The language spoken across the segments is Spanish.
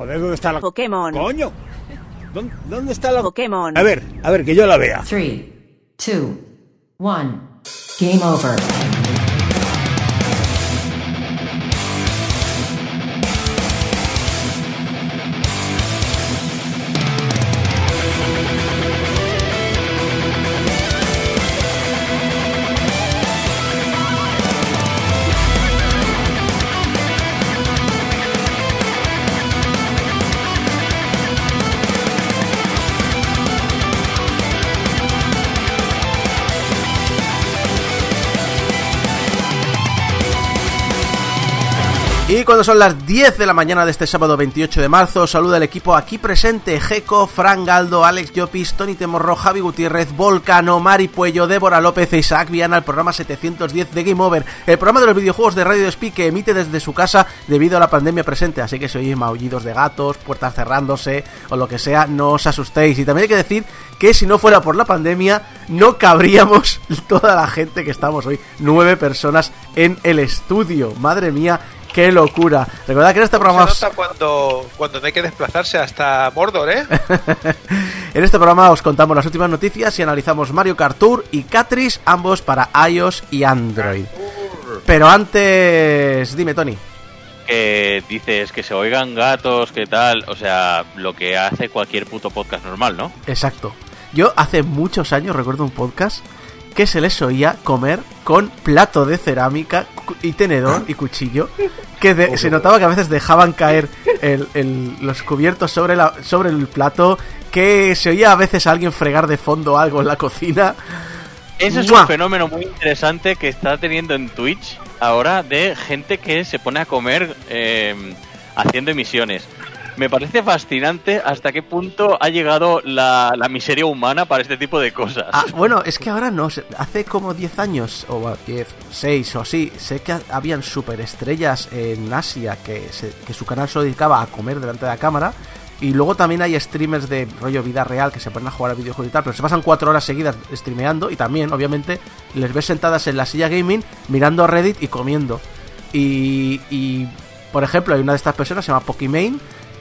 Joder, ¿dónde está la Pokémon. coño? ¿Dónde, dónde está la Pokémon. A ver, a ver, que yo la vea. Three, two, one. Game over. Cuando son las 10 de la mañana de este sábado 28 de marzo, saluda el equipo aquí presente: Jeco, Fran Galdo, Alex Llopis, Tony Temorro, Javi Gutiérrez, Volcano, Mari Puello, Débora López e Isaac Viana, el programa 710 de Game Over, el programa de los videojuegos de Radio Speak que emite desde su casa debido a la pandemia presente. Así que si oís maullidos de gatos, puertas cerrándose o lo que sea, no os asustéis. Y también hay que decir que si no fuera por la pandemia, no cabríamos toda la gente que estamos hoy, nueve personas en el estudio. Madre mía, ¡Qué locura! Recordad que en este programa... Se nota cuando, cuando no hay que desplazarse hasta Mordor, ¿eh? en este programa os contamos las últimas noticias y analizamos Mario Kart Tour y Catris, ambos para iOS y Android. Pero antes... Dime, Tony. Que dices que se oigan gatos, que tal... O sea, lo que hace cualquier puto podcast normal, ¿no? Exacto. Yo hace muchos años recuerdo un podcast que se les oía comer con plato de cerámica y tenedor y cuchillo que de, se notaba que a veces dejaban caer el, el, los cubiertos sobre, la, sobre el plato que se oía a veces a alguien fregar de fondo algo en la cocina. Eso es ¡Mua! un fenómeno muy interesante que está teniendo en Twitch ahora de gente que se pone a comer eh, haciendo emisiones me parece fascinante hasta qué punto ha llegado la, la, miseria humana para este tipo de cosas. Ah, bueno, es que ahora no, hace como 10 años, o 10, 6 o así, sé que habían superestrellas en Asia que, que su canal se dedicaba a comer delante de la cámara. Y luego también hay streamers de rollo vida real que se ponen a jugar a videojuegos y tal, pero se pasan cuatro horas seguidas streameando y también, obviamente, les ves sentadas en la silla gaming mirando Reddit y comiendo. Y, y por ejemplo, hay una de estas personas, se llama Pokimane,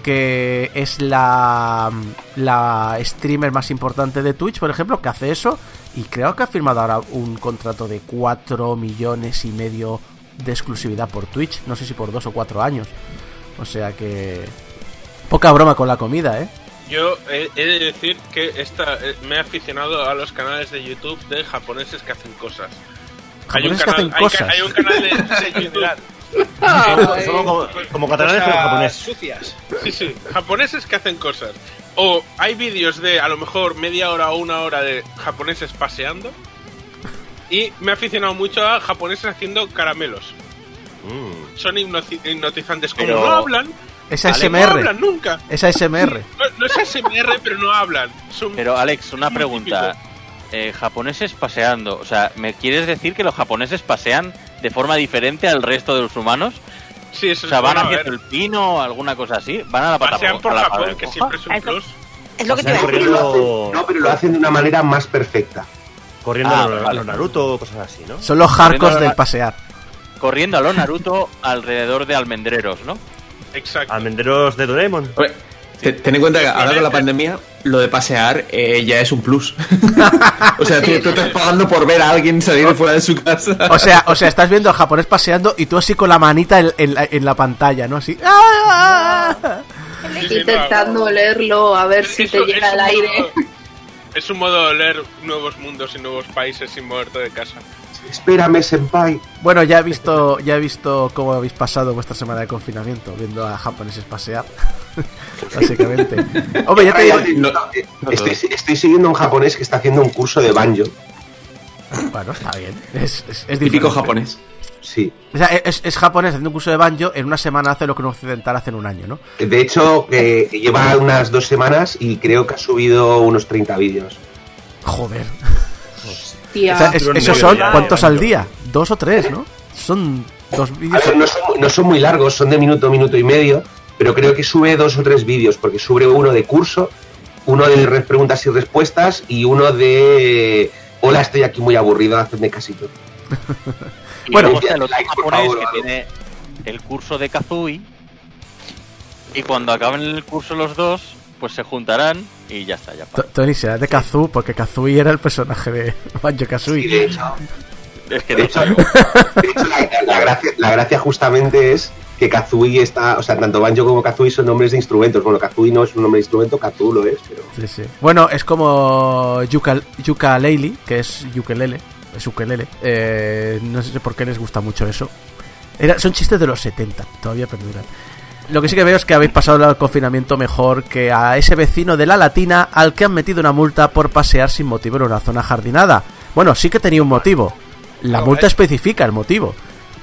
que es la, la streamer más importante de Twitch, por ejemplo, que hace eso y creo que ha firmado ahora un contrato de 4 millones y medio de exclusividad por Twitch, no sé si por 2 o 4 años. O sea que poca broma con la comida, ¿eh? Yo he, he de decir que esta, me he aficionado a los canales de YouTube de japoneses que hacen cosas. ¿Japoneses hay un que hacen canal, cosas? Hay, hay un canal de, de YouTube Somos, somos como, como catalanes, pero japonés. Sucias. Sí, sí, japoneses que hacen cosas. O hay vídeos de a lo mejor media hora o una hora de japoneses paseando. Y me he aficionado mucho a japoneses haciendo caramelos. Mm. Son hipnotizantes. Como Pero- no hablan, Es ¿vale? no ASMR. hablan nunca. Es ASMR. No, no es ASMR, pero no hablan. Son Pero Alex, una pregunta. Eh, japoneses paseando, o sea, ¿me quieres decir que los japoneses pasean de forma diferente al resto de los humanos? Sí, eso O sea, es van bueno, haciendo el pino o alguna cosa así, van a la pata Pasean por a la que siempre es un plus. Es lo que te No, pero lo hacen de una manera más perfecta. corriendo Ah, a los, vale. los Naruto o cosas así, ¿no? Son los hardcores la- del pasear. Corriendo a lo Naruto alrededor de almendreros, ¿no? Exacto. Almenderos de Doraemon. Oye, te- ten en cuenta que ahora con la pandemia lo de pasear eh, ya es un plus. o sea, tú, tú estás pagando por ver a alguien salir fuera de su casa. O sea, o sea, estás viendo al japonés paseando y tú así con la manita en, en la, en la pantalla, ¿no? Así. ¡Ah! Intentando olerlo a ver si te llega un aire. modo- es un modo de leer nuevos mundos y nuevos países sin moverte de casa. Espérame, senpai. Bueno, ya he visto, ya he visto cómo habéis pasado vuestra semana de confinamiento, viendo a japoneses pasear. Básicamente. Hombre, ya te digo. No, Estoy, estoy siguiendo a un japonés que está haciendo un curso de banjo. Bueno, está bien. Es, es, es típico diferente. japonés. Sí. O sea, es, es japonés haciendo un curso de banjo, en una semana hace lo que un occidental hace en un año, ¿no? De hecho, que lleva unas dos semanas y creo que ha subido unos 30 vídeos. Joder. Tía. O sea, es- Pero esos son, ¿cuántos al día? Dos o tres, ¿no? Son dos vídeos. no, son, no son muy largos, son de minuto, minuto y medio, pero creo que sube dos o tres vídeos, porque sube uno de curso, uno de re- preguntas y respuestas y uno de hola, estoy aquí muy aburrido, hacedme casito. Y Bueno, está el otro like, japonés favor, que algo. tiene el curso de Kazui, Y cuando acaben el curso los dos, pues se juntarán y ya está, ya To- Tony será de Kazu, porque Kazooie era el personaje de Banjo Kazooie. Y de hecho, Es que de hecho, de hecho, la, la gracia, la gracia justamente es que Kazooie está, o sea, tanto Banjo como Kazooie son nombres de instrumentos. Bueno, Kazooie no es un nombre de instrumento, Kazoo lo es, pero... Sí, sí. Bueno, es como Yuka, Yuka Leili, que es ukelele. Es ukelele. Eh, no sé por qué les gusta mucho eso. Era, son chistes de los 70, todavía perduran. Lo que sí que veo es que habéis pasado el confinamiento mejor que a ese vecino de la Latina al que han metido una multa por pasear sin motivo en una zona jardinada. Bueno, sí que tenía un motivo. La multa es. especifica el motivo.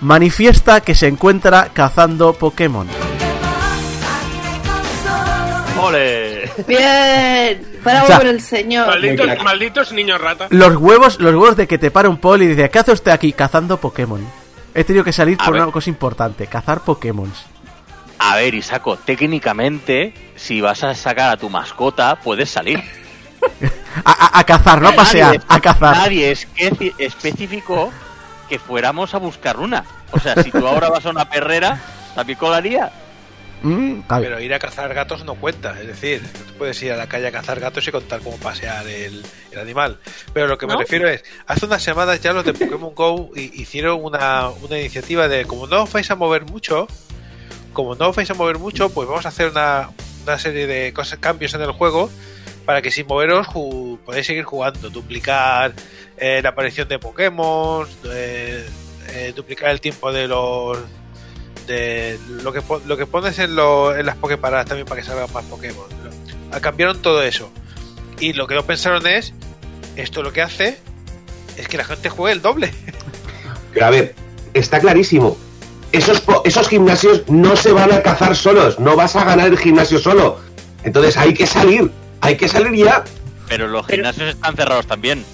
Manifiesta que se encuentra cazando Pokémon. ¡Ole! Bien, bravo O sea, por el señor. Malditos, malditos niños rata. Los huevos, los huevos de que te para un poli y dice, ¿qué hace usted aquí? Cazando Pokémon. He tenido que salir A por ver. una cosa importante, cazar Pokémon. A ver, Isaco, técnicamente, si vas a sacar a tu mascota, puedes salir. A, a- a cazar, no a pasear, Nadie- a cazar. Nadie esque- especificó que fuéramos a buscar una. O sea, si tú ahora vas a una perrera, también colaría. Mm. Pero ir a cazar gatos no cuenta, es decir, no te puedes ir a la calle a cazar gatos y contar cómo pasear el, el animal. Pero lo que me ¿No? refiero es, hace unas semanas ya los de Pokémon Go hi- hicieron una, una iniciativa de, como no os vais a mover mucho, como no os vais a mover mucho, pues vamos a hacer una, una serie de cosas, cambios en el juego para que sin moveros podáis seguir jugando, duplicar eh, la aparición de Pokémon, eh, eh, duplicar el tiempo de los de lo que lo que pones en, lo- en las Poképaradas también para que salgan más Pokémon. Lo- Cambiaron todo eso. Y lo que no pensaron es, esto lo que hace es que la gente juegue el doble. Pero a ver, está clarísimo. Esos, po- esos gimnasios no se van a cazar solos, no vas a ganar el gimnasio solo. Entonces hay que salir, hay que salir ya. Pero los Pero- gimnasios están cerrados también.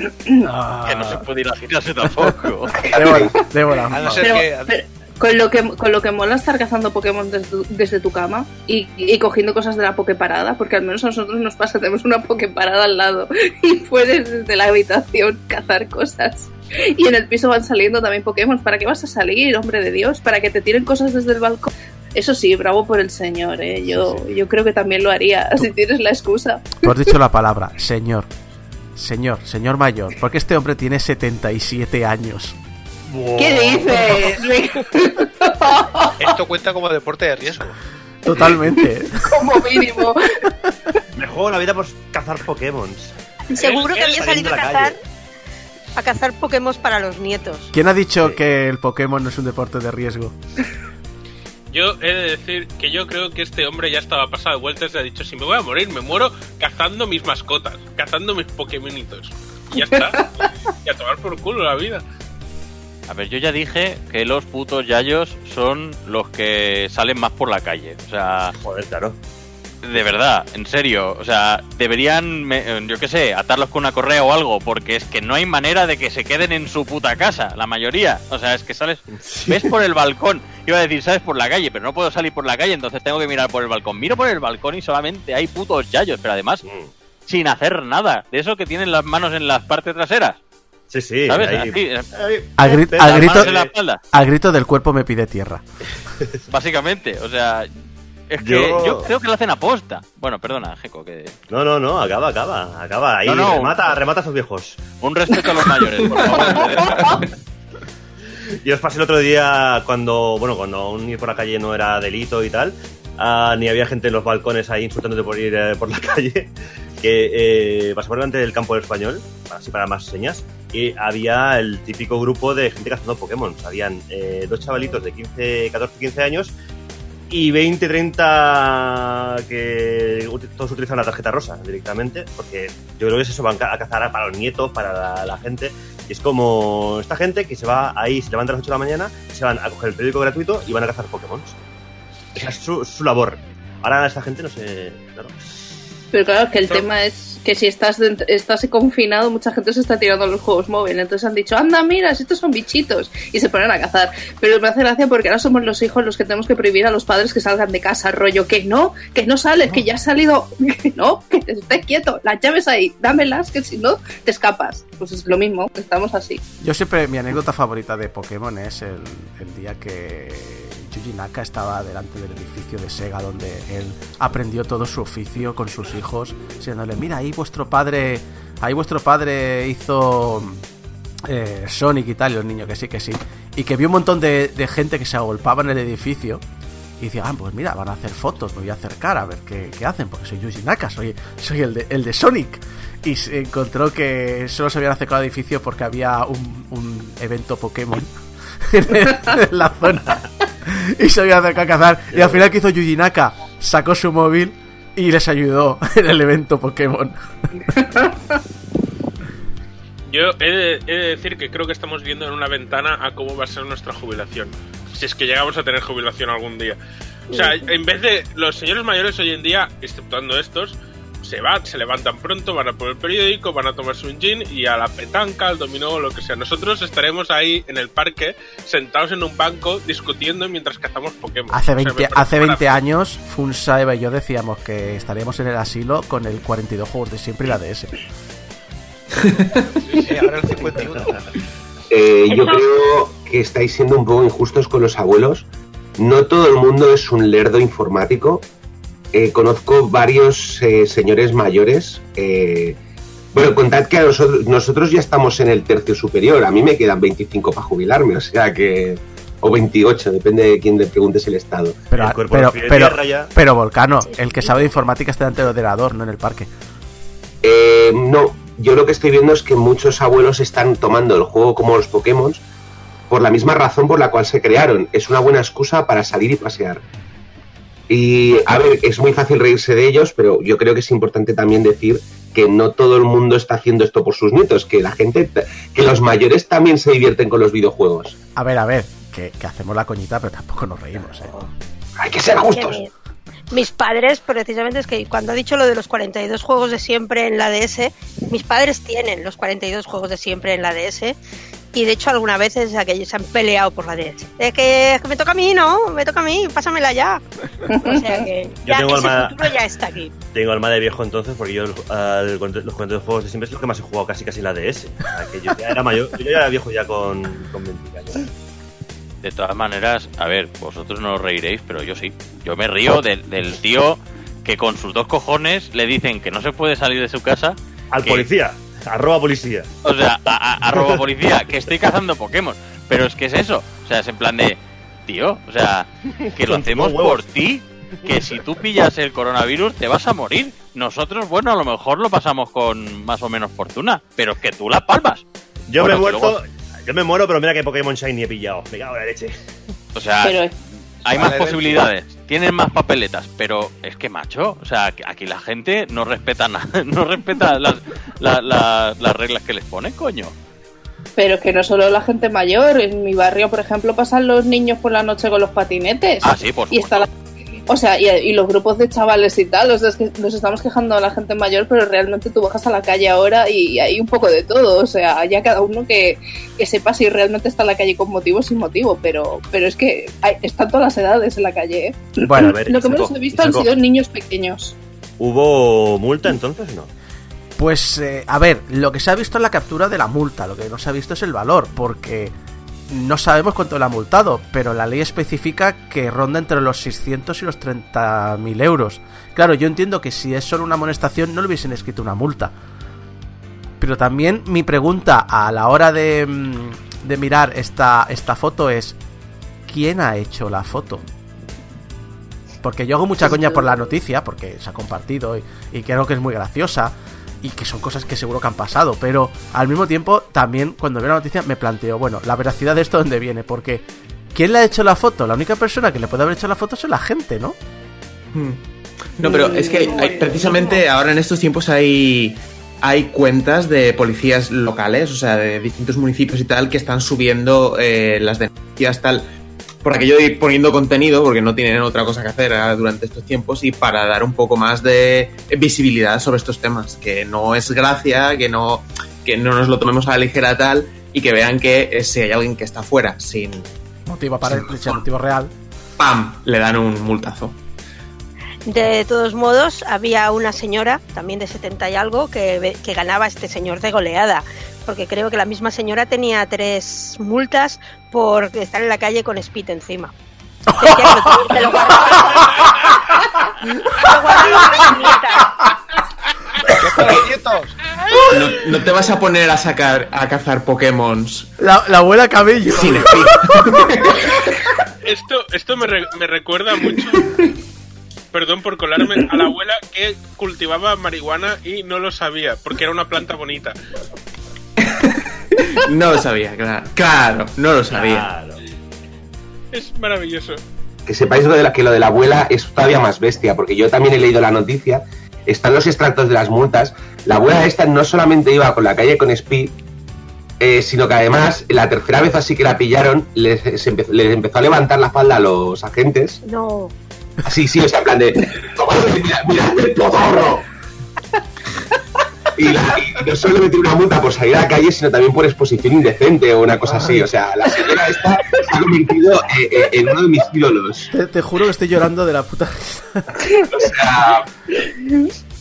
Ah, Que no se puede ir al gimnasio tampoco. Débora, Débora. A no ser Pero, que pero con lo que con lo que mola estar cazando Pokémon desde tu, desde tu cama y, y cogiendo cosas de la Poképarada, porque al menos a nosotros nos pasa, tenemos una Poképarada al lado y puedes desde la habitación cazar cosas. Y en el piso van saliendo también Pokémon. ¿Para qué vas a salir, hombre de Dios? ¿Para que te tiren cosas desde el balcón? Eso sí, bravo por el señor, ¿eh? Yo, yo creo que también lo haría, si tienes la excusa. Tú has dicho la palabra, señor. Señor, señor mayor. Porque este hombre tiene 77 años. ¿Qué dices? esto cuenta como deporte de riesgo. Totalmente. Como mínimo. Me juego la vida por cazar Pokémon. Seguro que había salido a cazar, calle. A cazar Pokémon para los nietos. ¿Quién ha dicho que el Pokémon no es un deporte de riesgo? Yo he de decir que yo creo que este hombre ya estaba pasado de vueltas y ha dicho, si me voy a morir, me muero cazando mis mascotas, cazando mis Pokémonitos. Y ya está. y a tomar por culo la vida. A ver, yo ya dije que los putos yayos son los que salen más por la calle. O sea, Joder, claro. De verdad, en serio. O sea, deberían, me- yo qué sé, atarlos con una correa o algo, porque es que no hay manera de que se queden en su puta casa, la mayoría. O sea, es que sales, ves por el balcón. Iba a decir, sales por la calle, pero no puedo salir por la calle, entonces tengo que mirar por el balcón. Miro por el balcón y solamente hay putos yayos, pero además Mm. sin hacer nada. De eso que tienen las manos en las partes traseras. Sí, sí. ¿Sabes? ahí- Así, eh, ahí- A, gri- grito, a grito del cuerpo me pide tierra. Básicamente, o sea, es que Yo- yo, creo que lo hacen aposta. Bueno, perdona, Jeco, que No, no, no, acaba, acaba, acaba. Ahí, No, no. remata, remata a esos viejos. un respeto a los mayores, por favor. Yo os pasé el otro día cuando, bueno, cuando aún ir por la calle no era delito y tal, ah, ni había gente en los balcones ahí insultándote por ir eh, por la calle, que eh, pasé por delante del campo del español, así para más señas, y había el típico grupo de gente cazando Pokémon. Habían eh, dos chavalitos de 15, 14, 15 años y 20, 30 que todos utilizan la tarjeta rosa directamente, porque yo creo que es eso, van a cazar para los nietos, para la, la gente, y es como esta gente que se va ahí, se levanta a las 8 de la mañana, se van a coger el periódico gratuito y van a cazar Pokémon. Esa es su, su labor. Ahora esta gente no sé... Claro. Pero claro, que el tema es que si estás dent- estás confinado, mucha gente se está tirando a los juegos móviles. Entonces han dicho, anda, mira, estos son bichitos. Y se ponen a cazar. Pero me hace gracia porque ahora somos los hijos los que tenemos que prohibir a los padres que salgan de casa. Rollo, que no, que no sales, que ya has salido. Que no, que te estés quieto. Las llaves ahí, dámelas, que si no, te escapas. Pues es lo mismo, estamos así. Yo siempre, mi anécdota favorita de Pokémon es el, el día que Yuji Naka estaba delante del edificio de Sega donde él aprendió todo su oficio con sus hijos, diciéndole, mira, ahí vuestro padre, ahí vuestro padre hizo eh, Sonic y tal, y los niños que sí, que sí. Y que vio un montón de, gente que se agolpaba en el edificio. Y decía, ah, pues mira, van a hacer fotos, me voy a acercar a ver qué, hacen, porque soy Yuji Naka, soy, soy el, de, el de Sonic. Y se encontró que solo se habían acercado al edificio porque había un, evento Pokémon en la zona. Y se había acercado a cazar. Y al final, que hizo Yuji Naka? Sacó su móvil y les ayudó en el evento Pokémon. Yo he de, he de decir que creo que estamos viendo en una ventana a cómo va a ser nuestra jubilación. Si es que llegamos a tener jubilación algún día. O sea, en vez de los señores mayores hoy en día, exceptuando estos, se van, se levantan pronto, van a por el periódico, van a tomarse un gin y a la petanca, al dominó o lo que sea. Nosotros estaremos ahí en el parque, sentados en un banco, discutiendo mientras cazamos Pokémon. Hace O sea, 20, hace 20 maravilloso. años, Funsa, Eva y yo decíamos que estaríamos en el asilo con el 42 juegos de siempre y la DS. Sí, ahora el 51. Eh, yo creo que estáis siendo un poco injustos con los abuelos. No todo el mundo es un lerdo informático. Eh, conozco varios eh, señores mayores. eh, bueno, contad que a nosotros, nosotros ya estamos en el tercio superior. A mí me quedan 25 para jubilarme, o sea que. O 28, depende de quién le preguntes el estado. Pero, El cuerpo pero, pero, Volcano, el que sabe de informática está delante del ordenador, no en el parque. Eh, no, yo lo que estoy viendo es que muchos abuelos están tomando el juego como los Pokémon por la misma razón por la cual se crearon. Es una buena excusa para salir y pasear. Y a ver, es muy fácil reírse de ellos, pero yo creo que es importante también decir que no todo el mundo está haciendo esto por sus nietos, que la gente, que los mayores también se divierten con los videojuegos. A ver, a ver, que, que hacemos la coñita, pero tampoco nos reímos, ¿eh? Hay que ser justos. Mis padres, precisamente, es que cuando ha dicho lo de los 42 juegos de siempre en la DS, mis padres tienen los 42 juegos de siempre en la DS. Y de hecho, algunas veces aquellos se han peleado por la DS. Es que, es que me toca a mí, ¿no? Me toca a mí, pásamela ya. O sea que ya tengo ese alma- futuro ya está aquí. Tengo alma de viejo entonces, porque yo al- los 42 juegos de siempre es los que más he jugado casi casi en la DS. O sea, que yo ya era mayor, yo ya era viejo ya con, con 20 años. De todas maneras, a ver, vosotros no os reiréis, pero yo sí. Yo me río del, del tío que con sus dos cojones le dicen que no se puede salir de su casa. Al que- policía, arroba policía. O sea, a, a, arroba policía, que estoy cazando Pokémon. Pero es que es eso. O sea, es en plan de, tío, o sea, que lo hacemos por ti. Que si tú pillas el coronavirus te vas a morir. Nosotros, bueno, a lo mejor lo pasamos con más o menos fortuna. Pero es que tú las palmas. Yo Bueno, me he muerto, luego- yo me muero, pero mira que Pokémon Shiny he pillado. Me cago en la leche. O sea, Pero hay Vale, más Delphi. posibilidades. Tienen más papeletas. Pero es que, macho, o sea, que aquí la gente no respeta nada. No respeta las, la- la- las reglas que les ponen, coño. Pero es que no solo la gente mayor, en mi barrio, por ejemplo, pasan los niños por la noche con los patinetes. Ah, sí, por y está la- O sea, y, y los grupos de chavales y tal, o sea, es que nos estamos quejando a la gente mayor, pero realmente tú bajas a la calle ahora y hay un poco de todo, o sea, ya cada uno que, que sepa si realmente está en la calle con motivo o sin motivo, pero, pero es que hay, están todas las edades en la calle, ¿eh? Bueno, a ver, Lo que menos he visto han sido niños pequeños. ¿Hubo multa entonces? No. Pues, eh, a ver, lo que se ha visto es la captura de la multa, lo que no se ha visto es el valor, porque no sabemos cuánto le ha multado, pero la ley especifica que ronda entre los 600 y los 30.000 euros. Claro, yo entiendo que si es solo una amonestación no le hubiesen escrito una multa. Pero también mi pregunta a la hora de, mm, de mirar esta, esta foto es, ¿quién ha hecho la foto? Porque yo hago mucha coña por la noticia, porque se ha compartido y, y creo que es muy graciosa y que son cosas que seguro que han pasado, pero al mismo tiempo también cuando veo la noticia me planteo, bueno, la veracidad de esto dónde viene, porque ¿quién le ha hecho la foto? La única persona que le puede haber hecho la foto es la gente, ¿no? Hmm. No, pero es que hay- hay- precisamente ahora en estos tiempos hay, hay cuentas de policías locales, o sea, de distintos municipios y tal, que están subiendo eh, las denuncias, tal, por aquello de ir poniendo contenido, porque no tienen otra cosa que hacer ah, durante estos tiempos, y para dar un poco más de visibilidad sobre estos temas, que no es gracia, que no, que no nos lo tomemos a la ligera tal, y que vean que eh, si hay alguien que está fuera sin Motivo aparente, sin motivo real. ¡pam! le dan un multazo. De todos modos, había una señora, también de 70 y algo, que, que ganaba a este señor de goleada. Porque creo que la misma señora tenía tres multas por estar en la calle con speed encima. No, no te vas a poner a sacar a cazar Pokémon La, la abuela cabello. sin. Esto, esto me, re- me recuerda mucho. Perdón por colarme a la abuela que cultivaba marihuana y no lo sabía, porque era una planta bonita. No lo sabía, claro. Claro, no lo sabía. Claro. Es maravilloso. que sepáis lo de la, que lo de la abuela es todavía más bestia, porque yo también he leído la noticia, están los extractos de las multas, la abuela esta no solamente iba con la calle con Speed, eh, sino que además la tercera vez así que la pillaron, les, empe- les empezó a levantar la falda a los agentes, No. Así, sí, o sea, en plan de, "Comadre, mira, mira el pozorro. Y, la- y no solo le metieron una multa por salir a la calle, sino también por exposición indecente o una cosa así. O sea, la señora esta se ha convertido eh, eh, en uno de mis ídolos. Te, te juro que estoy llorando de la puta. O sea,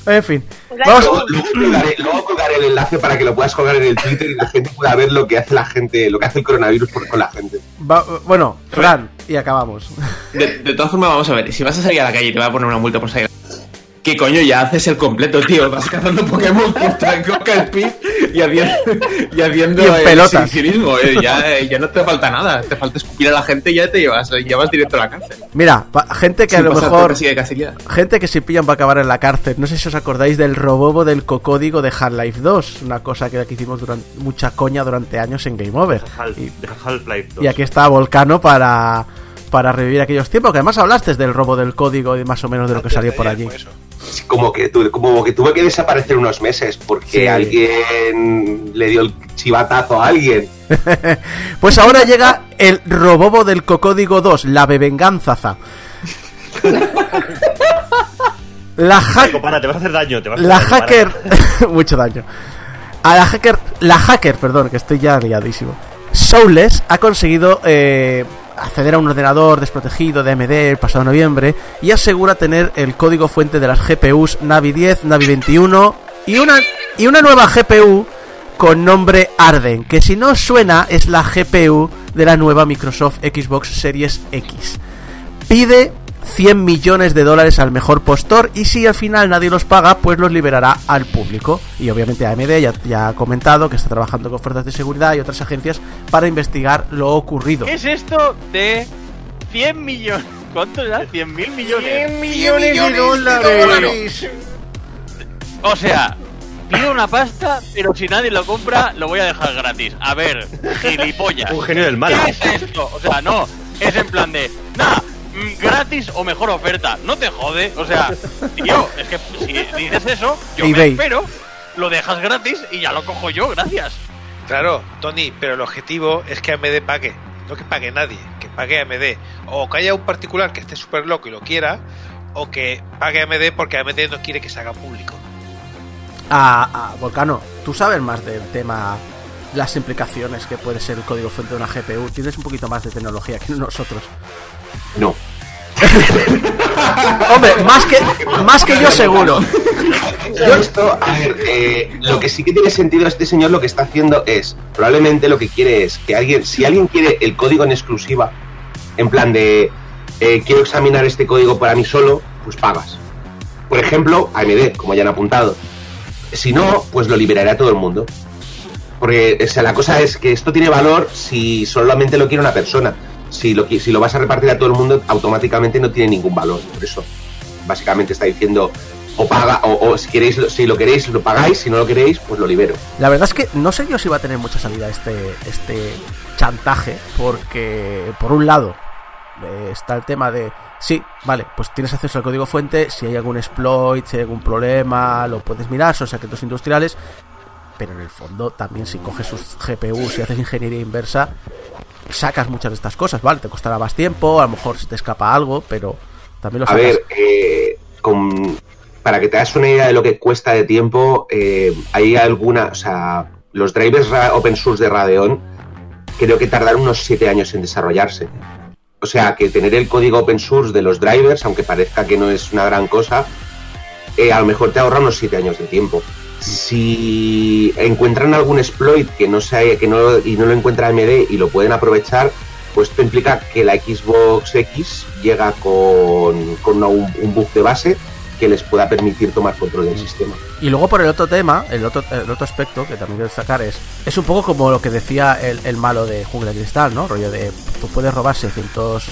En fin. Vamos. luego, luego colgaré, luego colgaré el enlace para que lo puedas colgar en el Twitter y la gente pueda ver lo que hace la gente, lo que hace el coronavirus por- con la gente. va- bueno, Fran, y acabamos. De, de todas formas, vamos a ver. Si vas a salir a la calle y te va a poner una multa por salir. ¿Qué coño ya haces el completo, tío? Vas cazando Pokémon con Coca Speed y haciendo, y haciendo Y en el pelotas. eh. Ya, eh, ya no te falta nada. Te falta escupir a la gente y ya te llevas, ya vas directo a la cárcel. Mira, gente que a lo mejor. de. Gente que se pillan para acabar en la cárcel. No sé si os acordáis del robobo del cocódigo de Half-Life 2. Una cosa que que hicimos durante mucha coña durante años en Game Over. Half- Half-Life 2. y aquí está Volcano para, para revivir aquellos tiempos. Que además hablaste del robo del código y más o menos de lo que salió por allí. fue eso. Como que, tu- como que tuve que desaparecer unos meses porque Sí. alguien le dio el chivatazo a alguien. Pues ahora llega el robobo del cocódigo 2, la bebenganzaza. La hack Paco, para, te vas a hacer daño. Te vas a hacer La daño, hacker. mucho daño. A la hacker. La hacker, perdón, que estoy ya liadísimo. Soulless ha conseguido eh, acceder a un ordenador desprotegido de AMD el pasado noviembre y asegura tener el código fuente de las GPUs Navi 10, Navi 21 y una, y una nueva GPU con nombre Arden, que si no suena es la GPU de la nueva Microsoft Xbox Series X. Pide 100 millones de dólares al mejor postor y si al final nadie los paga, pues los liberará al público. Y obviamente AMD ya, ya ha comentado que está trabajando con fuerzas de seguridad y otras agencias para investigar lo ocurrido. ¿Qué es esto de 100 millones? ¿Cuánto era? 100 mil millones. millones de dólares! O sea, pido una pasta, pero si nadie lo compra, lo voy a dejar gratis. A ver, gilipollas. Un genio del mal. ¿Qué es esto? O sea, no, es en plan de, mm, gratis o mejor oferta. No te jode. O sea, tío, es que si dices eso, yo me eBay. espero, lo dejas gratis y ya lo cojo yo, gracias. Claro, Tony, pero el objetivo es que AMD pague. No que pague nadie, que pague AMD. O que haya un particular que esté súper loco y lo quiera, o que pague AMD porque AMD no quiere que se haga público. A, a Volcano, tú sabes más del tema, las implicaciones que puede ser el código fuente de una GPU. Tienes un poquito más de tecnología que nosotros. No. Hombre, más que, más que yo seguro. Yo esto, a ver, eh, lo que sí que tiene sentido este señor lo que está haciendo es, probablemente lo que quiere es que alguien, si alguien quiere el código en exclusiva, en plan de eh, quiero examinar este código para mí solo, pues pagas. Por ejemplo, AMD, como ya han apuntado. Si no, pues lo liberará a todo el mundo. Porque o sea, la cosa es que esto tiene valor si solamente lo quiere una persona. Si lo, si lo vas a repartir a todo el mundo, automáticamente no tiene ningún valor. Por eso, básicamente está diciendo, o paga, o, si queréis, si lo queréis, lo pagáis, si no lo queréis, pues lo libero. La verdad es que no sé yo si va a tener mucha salida este, este chantaje, porque por un lado eh, está el tema de, sí, vale, pues tienes acceso al código fuente, si hay algún exploit, si hay algún problema, lo puedes mirar, son secretos industriales, pero en el fondo también si coges sus GPUs y haces ingeniería inversa, sacas muchas de estas cosas, ¿vale? Te costará más tiempo, a lo mejor se te escapa algo, pero también lo A sacas. ver, eh, con- para que te hagas una idea de lo que cuesta de tiempo, eh, hay alguna, o sea, los drivers open source de Radeon creo que tardaron unos 7 años en desarrollarse. O sea, que tener el código open source de los drivers, aunque parezca que no es una gran cosa, eh, a lo mejor te ahorra unos 7 años de tiempo. Si encuentran algún exploit que no sea, que no, y no lo encuentra AMD y lo pueden aprovechar, pues esto implica que la Xbox X llega con, con una- un, un bug de base que les pueda permitir tomar control del sistema. Y luego por el otro tema, el otro, el otro aspecto que también quiero destacar es, es un poco como lo que decía el, el malo de Jungla de Cristal, ¿no? Rollo de, tú puedes robar 600 eh,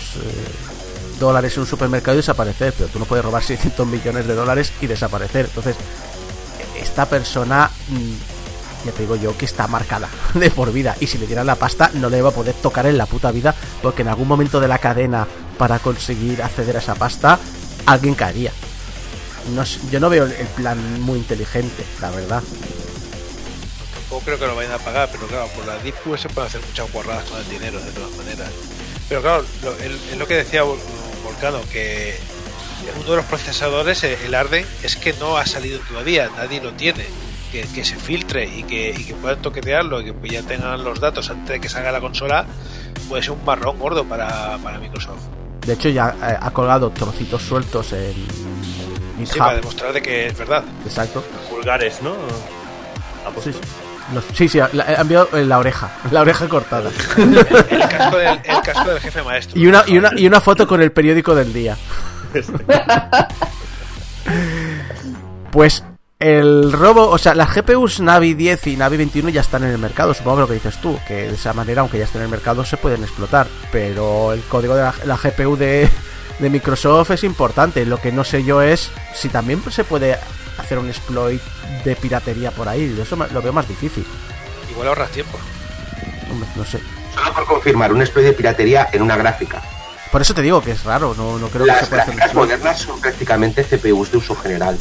dólares en un supermercado y desaparecer, pero tú no puedes robar 600 millones de dólares y desaparecer. Entonces, esta persona, mm, ya te digo yo, que está marcada de por vida. Y si le dieran la pasta, no le va a poder tocar en la puta vida, porque en algún momento de la cadena, para conseguir acceder a esa pasta, alguien caería. No yo no veo el plan muy inteligente, la verdad. Tampoco creo que lo vayan a pagar, pero claro, por la Web se pueden hacer muchas guarradas con el dinero, de todas maneras. Pero claro, lo, es lo que decía Vol- Volcano, que uno de los procesadores, el el Arden, es que no ha salido todavía, nadie lo tiene. Que, que se filtre y que, y que puedan toquetearlo y que ya tengan los datos antes de que salga la consola, puede ser un marrón gordo para, para Microsoft. De hecho, ya eh, ha colgado trocitos sueltos en GitHub. Sí, para demostrar de que es verdad. Exacto. Vulgares, ¿no? Sí, sí. Los- sí, sí, la- ha enviado en la oreja, la oreja cortada. El casco del, el casco del jefe maestro. y, una, y, una, y una foto con el periódico del día. Pues el robo, o sea, las GPUs Navi 10 y Navi 21 ya están en el mercado, supongo que lo que dices tú, que de esa manera, aunque ya estén en el mercado, se pueden explotar. Pero el código de la, la GPU de, de Microsoft es importante. Lo que no sé yo es si también se puede hacer un exploit de piratería por ahí. Eso me- lo veo más difícil. Igual ahorras tiempo. Hombre, no sé. Solo por confirmar, un exploit de piratería en una gráfica. Por eso te digo que es raro, no, no creo que se Las pueda hacer exploit. modernas son prácticamente CPUs de uso general.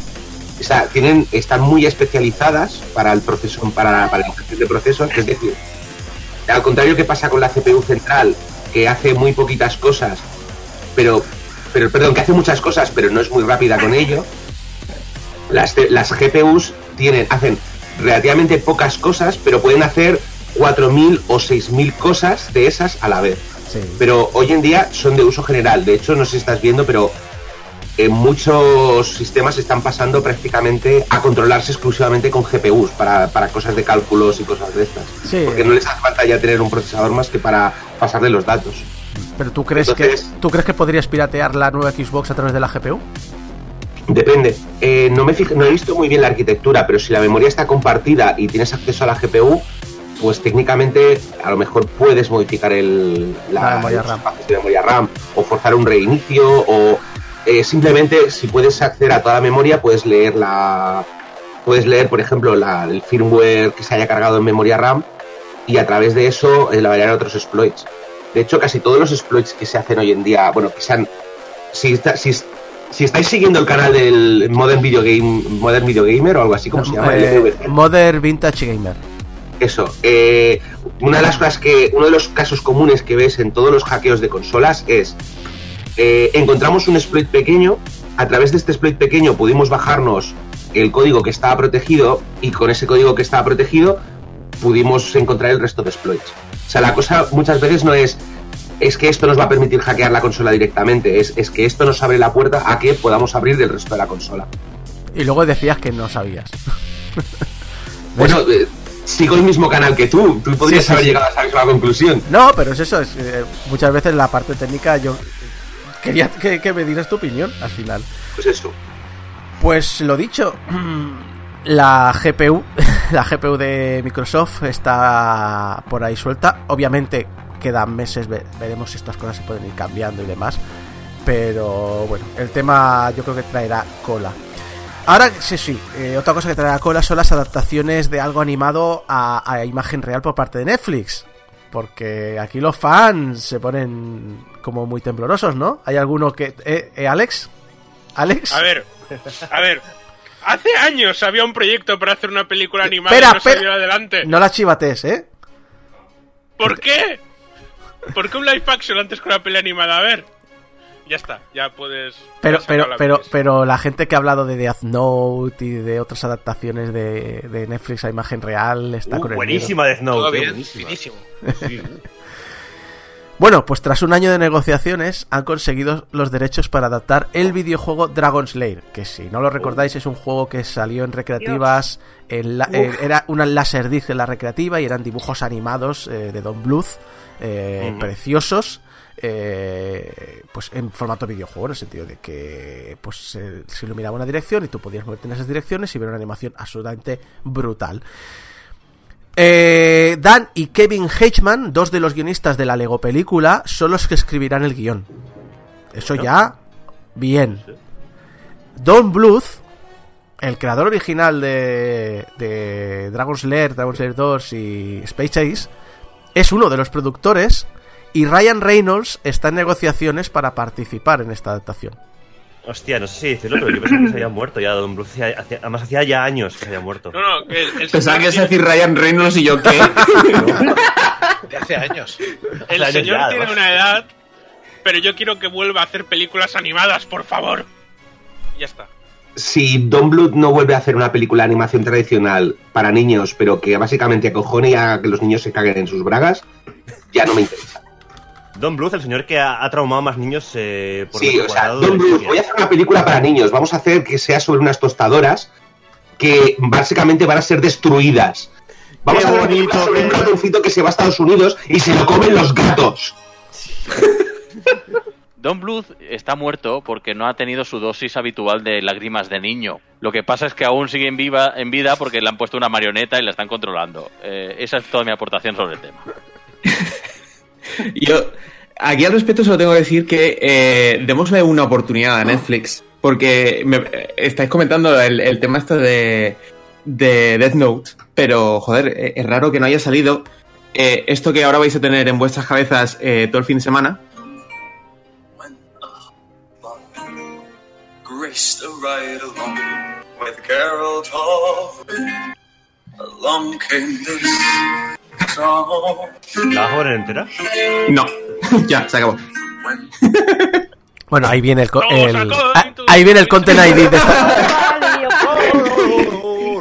O sea, tienen, están muy especializadas para el proceso, para, para la gestión de procesos, es decir, al contrario que pasa con la CPU central, que hace muy poquitas cosas, pero, pero perdón, que hace muchas cosas, pero no es muy rápida con ello. Las, las GPUs tienen, hacen relativamente pocas cosas, pero pueden hacer 4.000 o 6.000 cosas de esas a la vez. Sí. Pero hoy en día son de uso general. De hecho, no sé si estás viendo, pero en muchos sistemas están pasando prácticamente a controlarse exclusivamente con GPUs para, para cosas de cálculos y cosas de estas. Sí. Porque no les hace falta ya tener un procesador más que para pasarle los datos. Pero tú crees Entonces- que tú crees que podrías piratear la nueva Xbox a través de la GPU? Depende. Eh, no, me fij- no he visto muy bien la arquitectura, pero si la memoria está compartida y tienes acceso a la GPU, pues técnicamente a lo mejor puedes modificar el, La memoria RAM. de memoria RAM o forzar un reinicio o eh, simplemente si puedes acceder a toda la memoria puedes leer la puedes leer por ejemplo la- el firmware que se haya cargado en memoria RAM y a través de eso elaborar otros exploits. De hecho, casi todos los exploits que se hacen hoy en día, bueno, que se han si, está- si, si estáis siguiendo el canal del Modern Video Game Modern Video Gamer o algo así como se llama Eh, LVG, Modern Vintage Gamer. Eso eh, una de las cosas que uno de los casos comunes que ves en todos los hackeos de consolas es eh, encontramos un exploit pequeño a través de este exploit pequeño pudimos bajarnos el código que estaba protegido y con ese código que estaba protegido pudimos encontrar el resto de exploits o sea la cosa muchas veces no es es que esto nos va a permitir hackear la consola directamente es, es que esto nos abre la puerta a que podamos abrir el resto de la consola Y luego decías que no sabías. bueno eh, sigo el mismo canal que tú tú podrías sí, haber llegado a esa misma conclusión No, pero es eso. Es, eh, muchas veces la parte técnica yo quería que, que me dieras tu opinión al final. pues eso Pues lo dicho, la GPU, la GPU de Microsoft está por ahí suelta. Obviamente quedan meses, ve- veremos si estas cosas se pueden ir cambiando y demás. Pero bueno, el tema yo creo que traerá cola. Ahora, sí, sí, eh, otra cosa que traerá cola son las adaptaciones de algo animado a, a imagen real por parte de Netflix. Porque aquí los fans se ponen como muy temblorosos, ¿no? ¿Hay alguno que... Eh, eh, Alex? ¿Alex? A ver, a ver. Hace años había un proyecto para hacer una película animada Espera, y no salió adelante. No la chivates, ¿eh? ¿Por qué? ¿Por qué un live action antes que una peli animada? A ver. Ya está, ya puedes. Pero, pero, pero, pero la gente que ha hablado de Death Note y de otras adaptaciones de, de Netflix a imagen real está Uh, con el buenísima Death Note, Todo eh, bien, buenísima. Sí. Bueno, pues tras un año de negociaciones han conseguido los derechos para adaptar el videojuego Dragon Slayer, que si no lo recordáis es un juego que salió en recreativas, en la- eh, era una laserdisc en la recreativa y eran dibujos animados eh, de Don Bluth, eh, Ujú. preciosos, eh, pues en formato videojuego, en el sentido de que pues se, se iluminaba una dirección y tú podías moverte en esas direcciones y ver una animación absolutamente brutal. Eh, Dan y Kevin Heichman, dos de los guionistas de la Lego película, son los que escribirán el guion. Eso ya, bien. Don Bluth, el creador original de, de Dragon's Lair, Dragon's Lair 2 y Space Ace, es uno de los productores y Ryan Reynolds está en negociaciones para participar en esta adaptación. Hostia, no sé si decirlo, pero yo pensaba que se había muerto ya. Don Bluth además, hacía ya años que se había muerto. No, no, que el, el Pensaba que ibas a decir Ryan Reynolds y yo qué. De hace años. El señor ya, tiene además. una edad, pero yo quiero que vuelva a hacer películas animadas, por favor. Y ya está. Si Don Bluth no vuelve a hacer una película de animación tradicional para niños, pero que básicamente acojone y haga que los niños se caguen en sus bragas, ya no me interesa. Don Bluth, el señor que ha, ha traumado a más niños eh, por Sí, o sea, Don Bluth, voy a hacer una película para niños. Vamos a hacer que sea sobre unas tostadoras que básicamente van a ser destruidas. Vamos Qué a hacer una película bonito sobre un que- ratoncito que se va a Estados Unidos y se lo comen los gatos. Don Bluth está muerto porque no ha tenido su dosis habitual de lágrimas de niño. Lo que pasa es que aún sigue en, viva, en vida porque le han puesto una marioneta y la están controlando. Eh, esa es toda mi aportación sobre el tema. Yo, aquí al respecto solo tengo que decir que eh, démosle una oportunidad a Netflix. Porque eh, estáis comentando el, tema este de, de Death Note. Pero, joder, eh, es raro que no haya salido eh, esto que ahora vais a tener en vuestras cabezas todo el fin de semana. ¿La vas a poner entera? No, ya, se acabó. Bueno, ahí viene el, co- el- con ah, ahí viene el content ID de esta-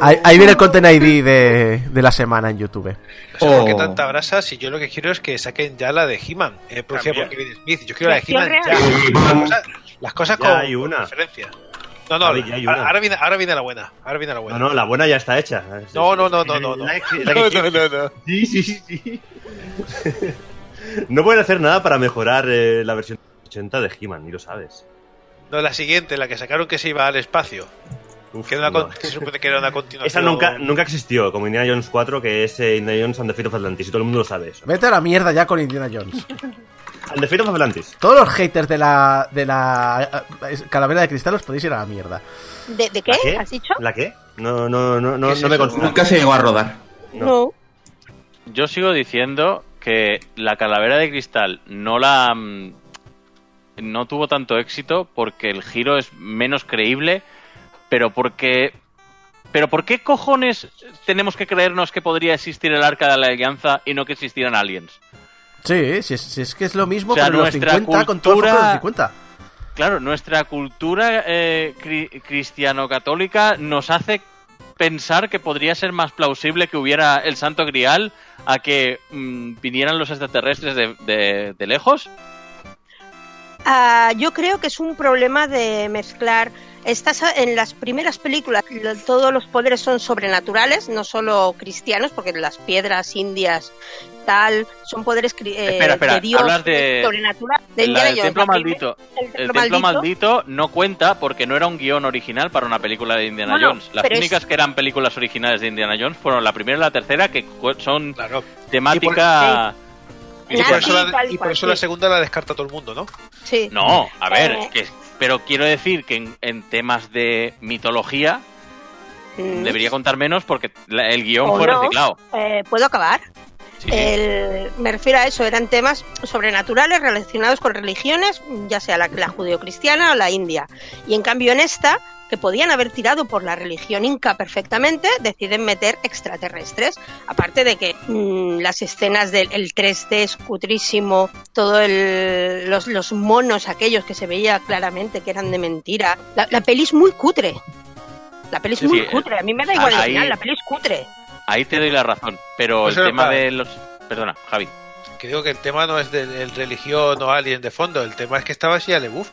ahí, ahí viene el content ID de, de la semana en YouTube. No sé por qué Oh. tanta brasa si yo lo que quiero es que saquen ya la de He-Man, eh, producida por También. Kevin Smith. Yo quiero la de He-Man ya. Las cosas, las cosas Ya con hay una. diferencia. No, no, ahora, ahora viene, ahora viene la buena. Ahora viene la buena. No, no, la buena ya está hecha. No, no, no, no, no, no. No, no, no, no. Sí, sí, sí, sí. No pueden hacer nada para mejorar eh, la versión 80 de He-Man, ni lo sabes. No, la siguiente, la que sacaron que se iba al espacio. Uf, Que, era una no. con- que se supone que era una continuación. Esa nunca, nunca existió, como Indiana Jones 4, que es eh, Indiana Jones and the Fate of Atlantis, y todo el mundo lo sabe eso. Vete a la mierda ya con Indiana Jones. The Fate of Atlantis. Todos los haters de la, de la eh, calavera de cristal os podéis ir a la mierda. ¿De, de qué? ¿La qué? ¿Has dicho? ¿La qué? No, no, no, no, ¿Qué es no me eso? consta. Nunca se llegó a rodar. No. Yo sigo diciendo que la calavera de cristal no la mm, no tuvo tanto éxito porque el giro es menos creíble, pero porque pero ¿por qué cojones tenemos que creernos que podría existir el arca de la alianza y no que existieran aliens? Sí, si es, si es que es lo mismo O sea, con los nuestra 50, con todo el los 50. Claro, nuestra cultura eh, cri- cristiano-católica nos hace pensar que podría ser más plausible que hubiera el Santo Grial a que mm, vinieran los extraterrestres de, de- de lejos. Ah, yo creo que es un problema de mezclar. Estas, en las primeras películas todos los poderes son sobrenaturales, no solo cristianos, porque las piedras indias tal son poderes eh, Espera, espera, de Dios hablas de- sobrenatural. De La Indiana del Jones, templo maldito. el El templo maldito. maldito no cuenta porque no era un guion original para una película de Indiana Jones. Las es- únicas que eran películas originales de Indiana Jones fueron la primera y la tercera, que son Claro. temática. Y por eso, la, tal y por cual, eso la segunda la descarta todo el mundo, ¿no? Sí. No, a ver, Eh. que, pero quiero decir que en, en temas de mitología Mm. debería contar menos porque la- el guion fue no. reciclado. Eh, ¿Puedo acabar? Sí, sí. El- me refiero a eso, eran temas sobrenaturales relacionados con religiones, ya sea la, la judeocristiana o la india. Y en cambio en esta, que podían haber tirado por la religión inca perfectamente, deciden meter extraterrestres. Aparte de que mm, las escenas del el 3D es cutrísimo, todos los, los monos aquellos que se veía claramente que eran de mentira. La, la peli es muy cutre. La peli es Sí, muy sí, cutre. A mí me da igual el ahí- final, la peli es cutre. Ahí te doy la razón. Pero Pues el tema para- de los. Perdona, Javi. Que digo que el tema no es de, de religión o alien de fondo, el tema es que estaba Shia LaBeouf.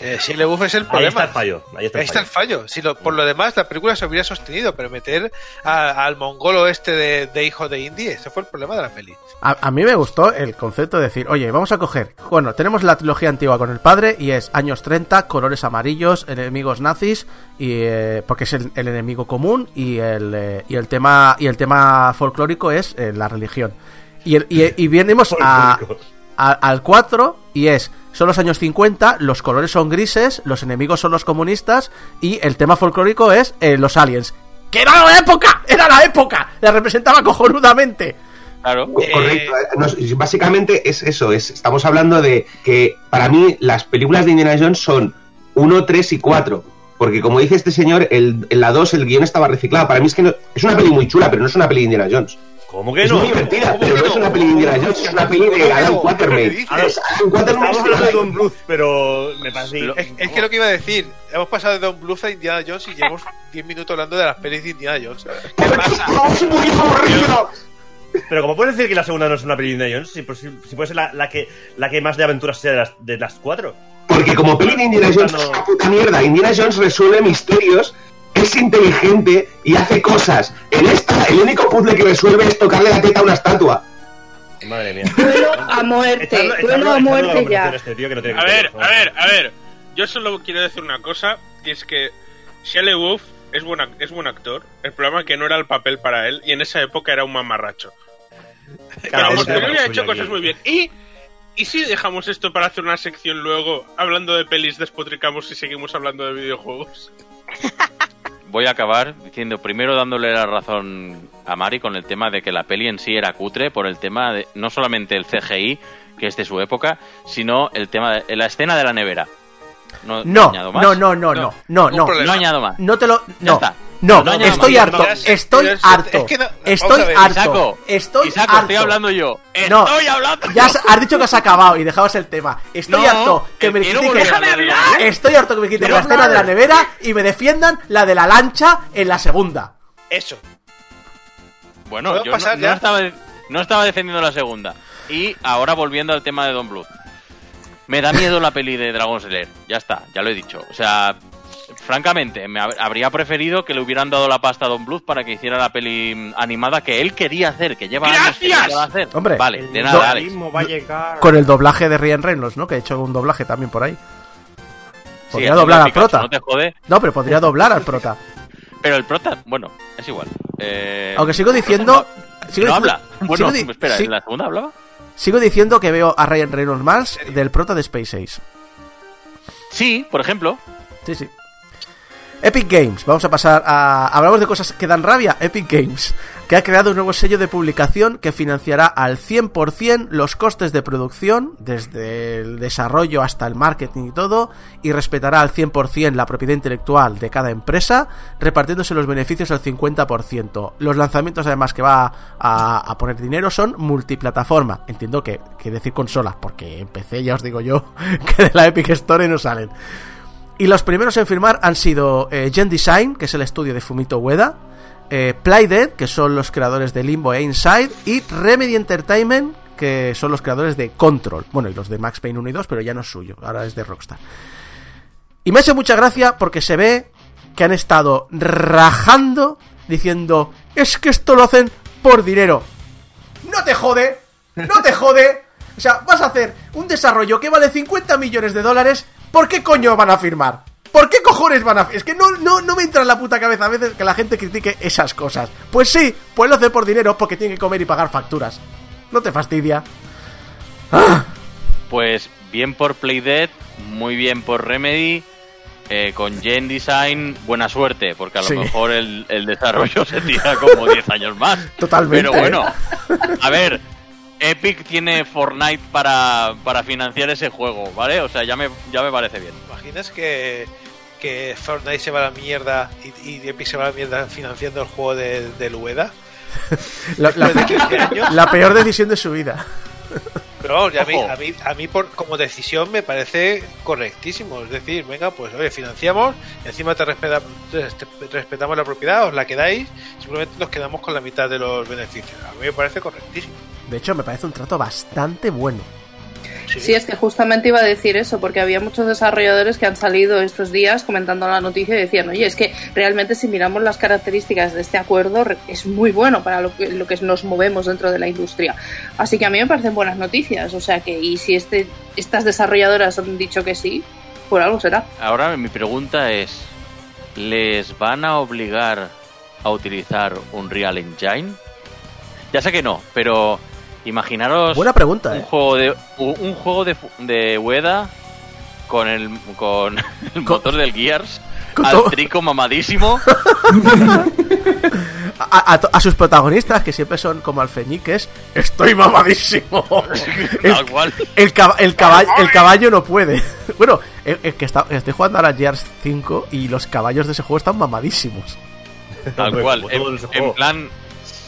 Eh, Shia LaBeouf es el Ahí problema. está el fallo. Ahí está el fallo. fallo. Si lo- por lo demás, la película se hubiera sostenido, pero meter a- al mongolo este de, de hijo de Indy, ese fue el problema de la peli. A, a mí me gustó el concepto de decir, oye, vamos a coger. Bueno, tenemos la trilogía antigua con el padre y es años 30, colores amarillos, enemigos nazis y eh, porque es el, el enemigo común y el eh, y el tema y el tema folclórico es eh, la religión. Y, el- y, y venimos a- al 4 y es son los años 50, los colores son grises, los enemigos son los comunistas y el tema folclórico es eh, los aliens. ¡Que era la época! ¡Era la época! La representaba cojonudamente. Claro. Co- Correcto. eh, no, básicamente es eso. Es, estamos hablando de que para mí las películas de Indiana Jones son 1, 3 y 4. Porque como dice este señor, el, en la 2 el guion estaba reciclado. Para mí es que no- es una peli muy chula, pero no es una peli de Indiana Jones. ¿Cómo que Es no? muy divertida, ¿Cómo pero no no? es una peli de Indiana Jones, es una peli ¿Cómo de no? Quatermain. ¿Qué dices? A ver, Es Alan Quatermain hablando de Don Bluth, pero me parece... Es, es que lo que iba a decir, hemos pasado de Don Bluth a Indiana Jones y llevamos 10 minutos hablando de las pelis de Indiana Jones. ¿Qué pasa? ¡Es muy aburrido! Pero como puedes decir que la segunda no es una peli de Indiana Jones, si, si- si puede ser la, la que, la que más de aventuras sea de las, de las cuatro. Porque como peli de Indiana Jones es una puta mierda, Indiana Jones resuelve misterios, es inteligente y hace cosas. En esta, el único puzzle que resuelve es tocarle la teta a una estatua. Madre mía. Duelo a muerte, duelo a muerte ya. este tío que no tiene A que ver, a ver, a ver. Yo solo quiero decir una cosa, que es que Shia LaBeouf es buen, es buen actor. El problema es que no era el papel para él y en esa época era un mamarracho. Pero Cada a uno tiene posteriori lo ha suyo hecho aquí. cosas muy bien. Y, y si dejamos esto para hacer una sección luego, hablando de pelis, despotricamos y seguimos hablando de videojuegos. Voy a acabar diciendo primero dándole la razón a Mari con el tema de que la peli en sí era cutre por el tema de no solamente el CGI que es de su época, sino el tema de la escena de la nevera. No, No, añado más. no, no, no, no, no, no. No añado más. No te lo. Ya No, está. no, No añado estoy harto, estoy harto, no- estoy ver, harto, Isaco, estoy Isaco, harto. estoy hablando yo. No, Estoy hablando Ya has, has dicho que has acabado y dejabas el tema. Estoy No, harto que me quiero critiquen. volver a hablar. Estoy harto que me quiten la escena de la nevera y me defiendan la de la lancha en la segunda. Eso. Bueno, ¿Puedo yo no, pasar no estaba, no estaba defendiendo la segunda. Y ahora volviendo al tema de Don Bluth. Me da miedo la peli de Dragon Slayer. Ya está, ya lo he dicho. O sea, francamente, me hab- habría preferido que le hubieran dado la pasta a Don Bluth para que hiciera la peli mm, animada que él quería hacer, que lleva años ¡Gracias! queriendo hacer. Hombre, vale, de nada, Alex. va a llegar. Con el doblaje de Ryan Reynolds, ¿no? Que ha hecho un doblaje también por ahí. Podría doblar al Pikachu, prota. No te jode. No, pero podría doblar al prota. Pero el prota, bueno, es igual. Eh, Aunque sigo diciendo. sigo no diciendo- habla. Bueno, sigo di- espera, ¿en la segunda hablaba? sigo diciendo que veo a Ryan Reynolds más del prota de Space Ace. Sí, por ejemplo. Sí, sí. Epic Games, vamos a pasar a... Hablamos de cosas que dan rabia. Epic Games, que ha creado un nuevo sello de publicación que financiará al 100% los costes de producción, desde el desarrollo hasta el marketing y todo, y respetará al 100% la propiedad intelectual de cada empresa, repartiéndose los beneficios al 50%. Los lanzamientos además que va a, poner dinero son multiplataforma. Entiendo que quiere decir consolas, porque en PC ya os digo yo que de la Epic Store no salen. Y los primeros en firmar han sido eh, Gen Design, que es el estudio de Fumito Ueda, eh, Playdead, que son los creadores de Limbo e Inside, y Remedy Entertainment, que son los creadores de Control. Bueno, y los de Max Payne 1 y 2, pero ya no es suyo, ahora es de Rockstar. Y me ha hecho mucha gracia porque se ve que han estado rajando diciendo, es que esto lo hacen por dinero. No te jode, no te jode. O sea, vas a hacer un desarrollo que vale 50 millones de dólares. ¿Por qué coño van a firmar? ¿Por qué cojones van a Es que no, no, no me entra en la puta cabeza a veces que la gente critique esas cosas. Pues sí, pues lo hace por dinero porque tiene que comer y pagar facturas. ¿No te fastidia? Pues bien por Playdead, muy bien por Remedy. eh, con Gen Design, buena suerte, porque a lo Sí. mejor el, el desarrollo se tira como 10 años más. Totalmente. Pero bueno, a ver, Epic tiene Fortnite para, para financiar ese juego, ¿vale? O sea, ya me, ya me parece bien. ¿Imaginas que, que Fortnite se va a la mierda y, y Epic se va a la mierda financiando el juego de, del Ueda? La, la- Después de 15 años. la peor decisión de su vida. Pero ya a mí, a mí, a mí por, como decisión me parece correctísimo. Es decir, venga, pues oye, financiamos, encima te, respeta- te- te- respetamos la propiedad, os la quedáis, simplemente nos quedamos con la mitad de los beneficios. A mí me parece correctísimo. De hecho, me parece un trato bastante bueno. Sí, es que justamente iba a decir eso, porque había muchos desarrolladores que han salido estos días comentando la noticia y decían, oye, es que realmente si miramos las características de este acuerdo, es muy bueno para lo que, lo que nos movemos dentro de la industria. Así que a mí me parecen buenas noticias, o sea que, y si este, estas desarrolladoras han dicho que sí, por algo será. Ahora mi pregunta es, ¿les van a obligar a utilizar un Real Engine? Ya sé que no, pero imaginaros Buena pregunta, un ¿eh? juego de un juego de, de Ueda con el con el motor del Gears con al todo- trico mamadísimo. A, a to- a sus protagonistas, que siempre son como alfeñiques, estoy mamadísimo. El, Tal cual. el, caba- el caballo, el caballo no puede. Bueno, el, el que está, estoy jugando ahora Gears 5 y los caballos de ese juego están mamadísimos. Tal cual. En, plan,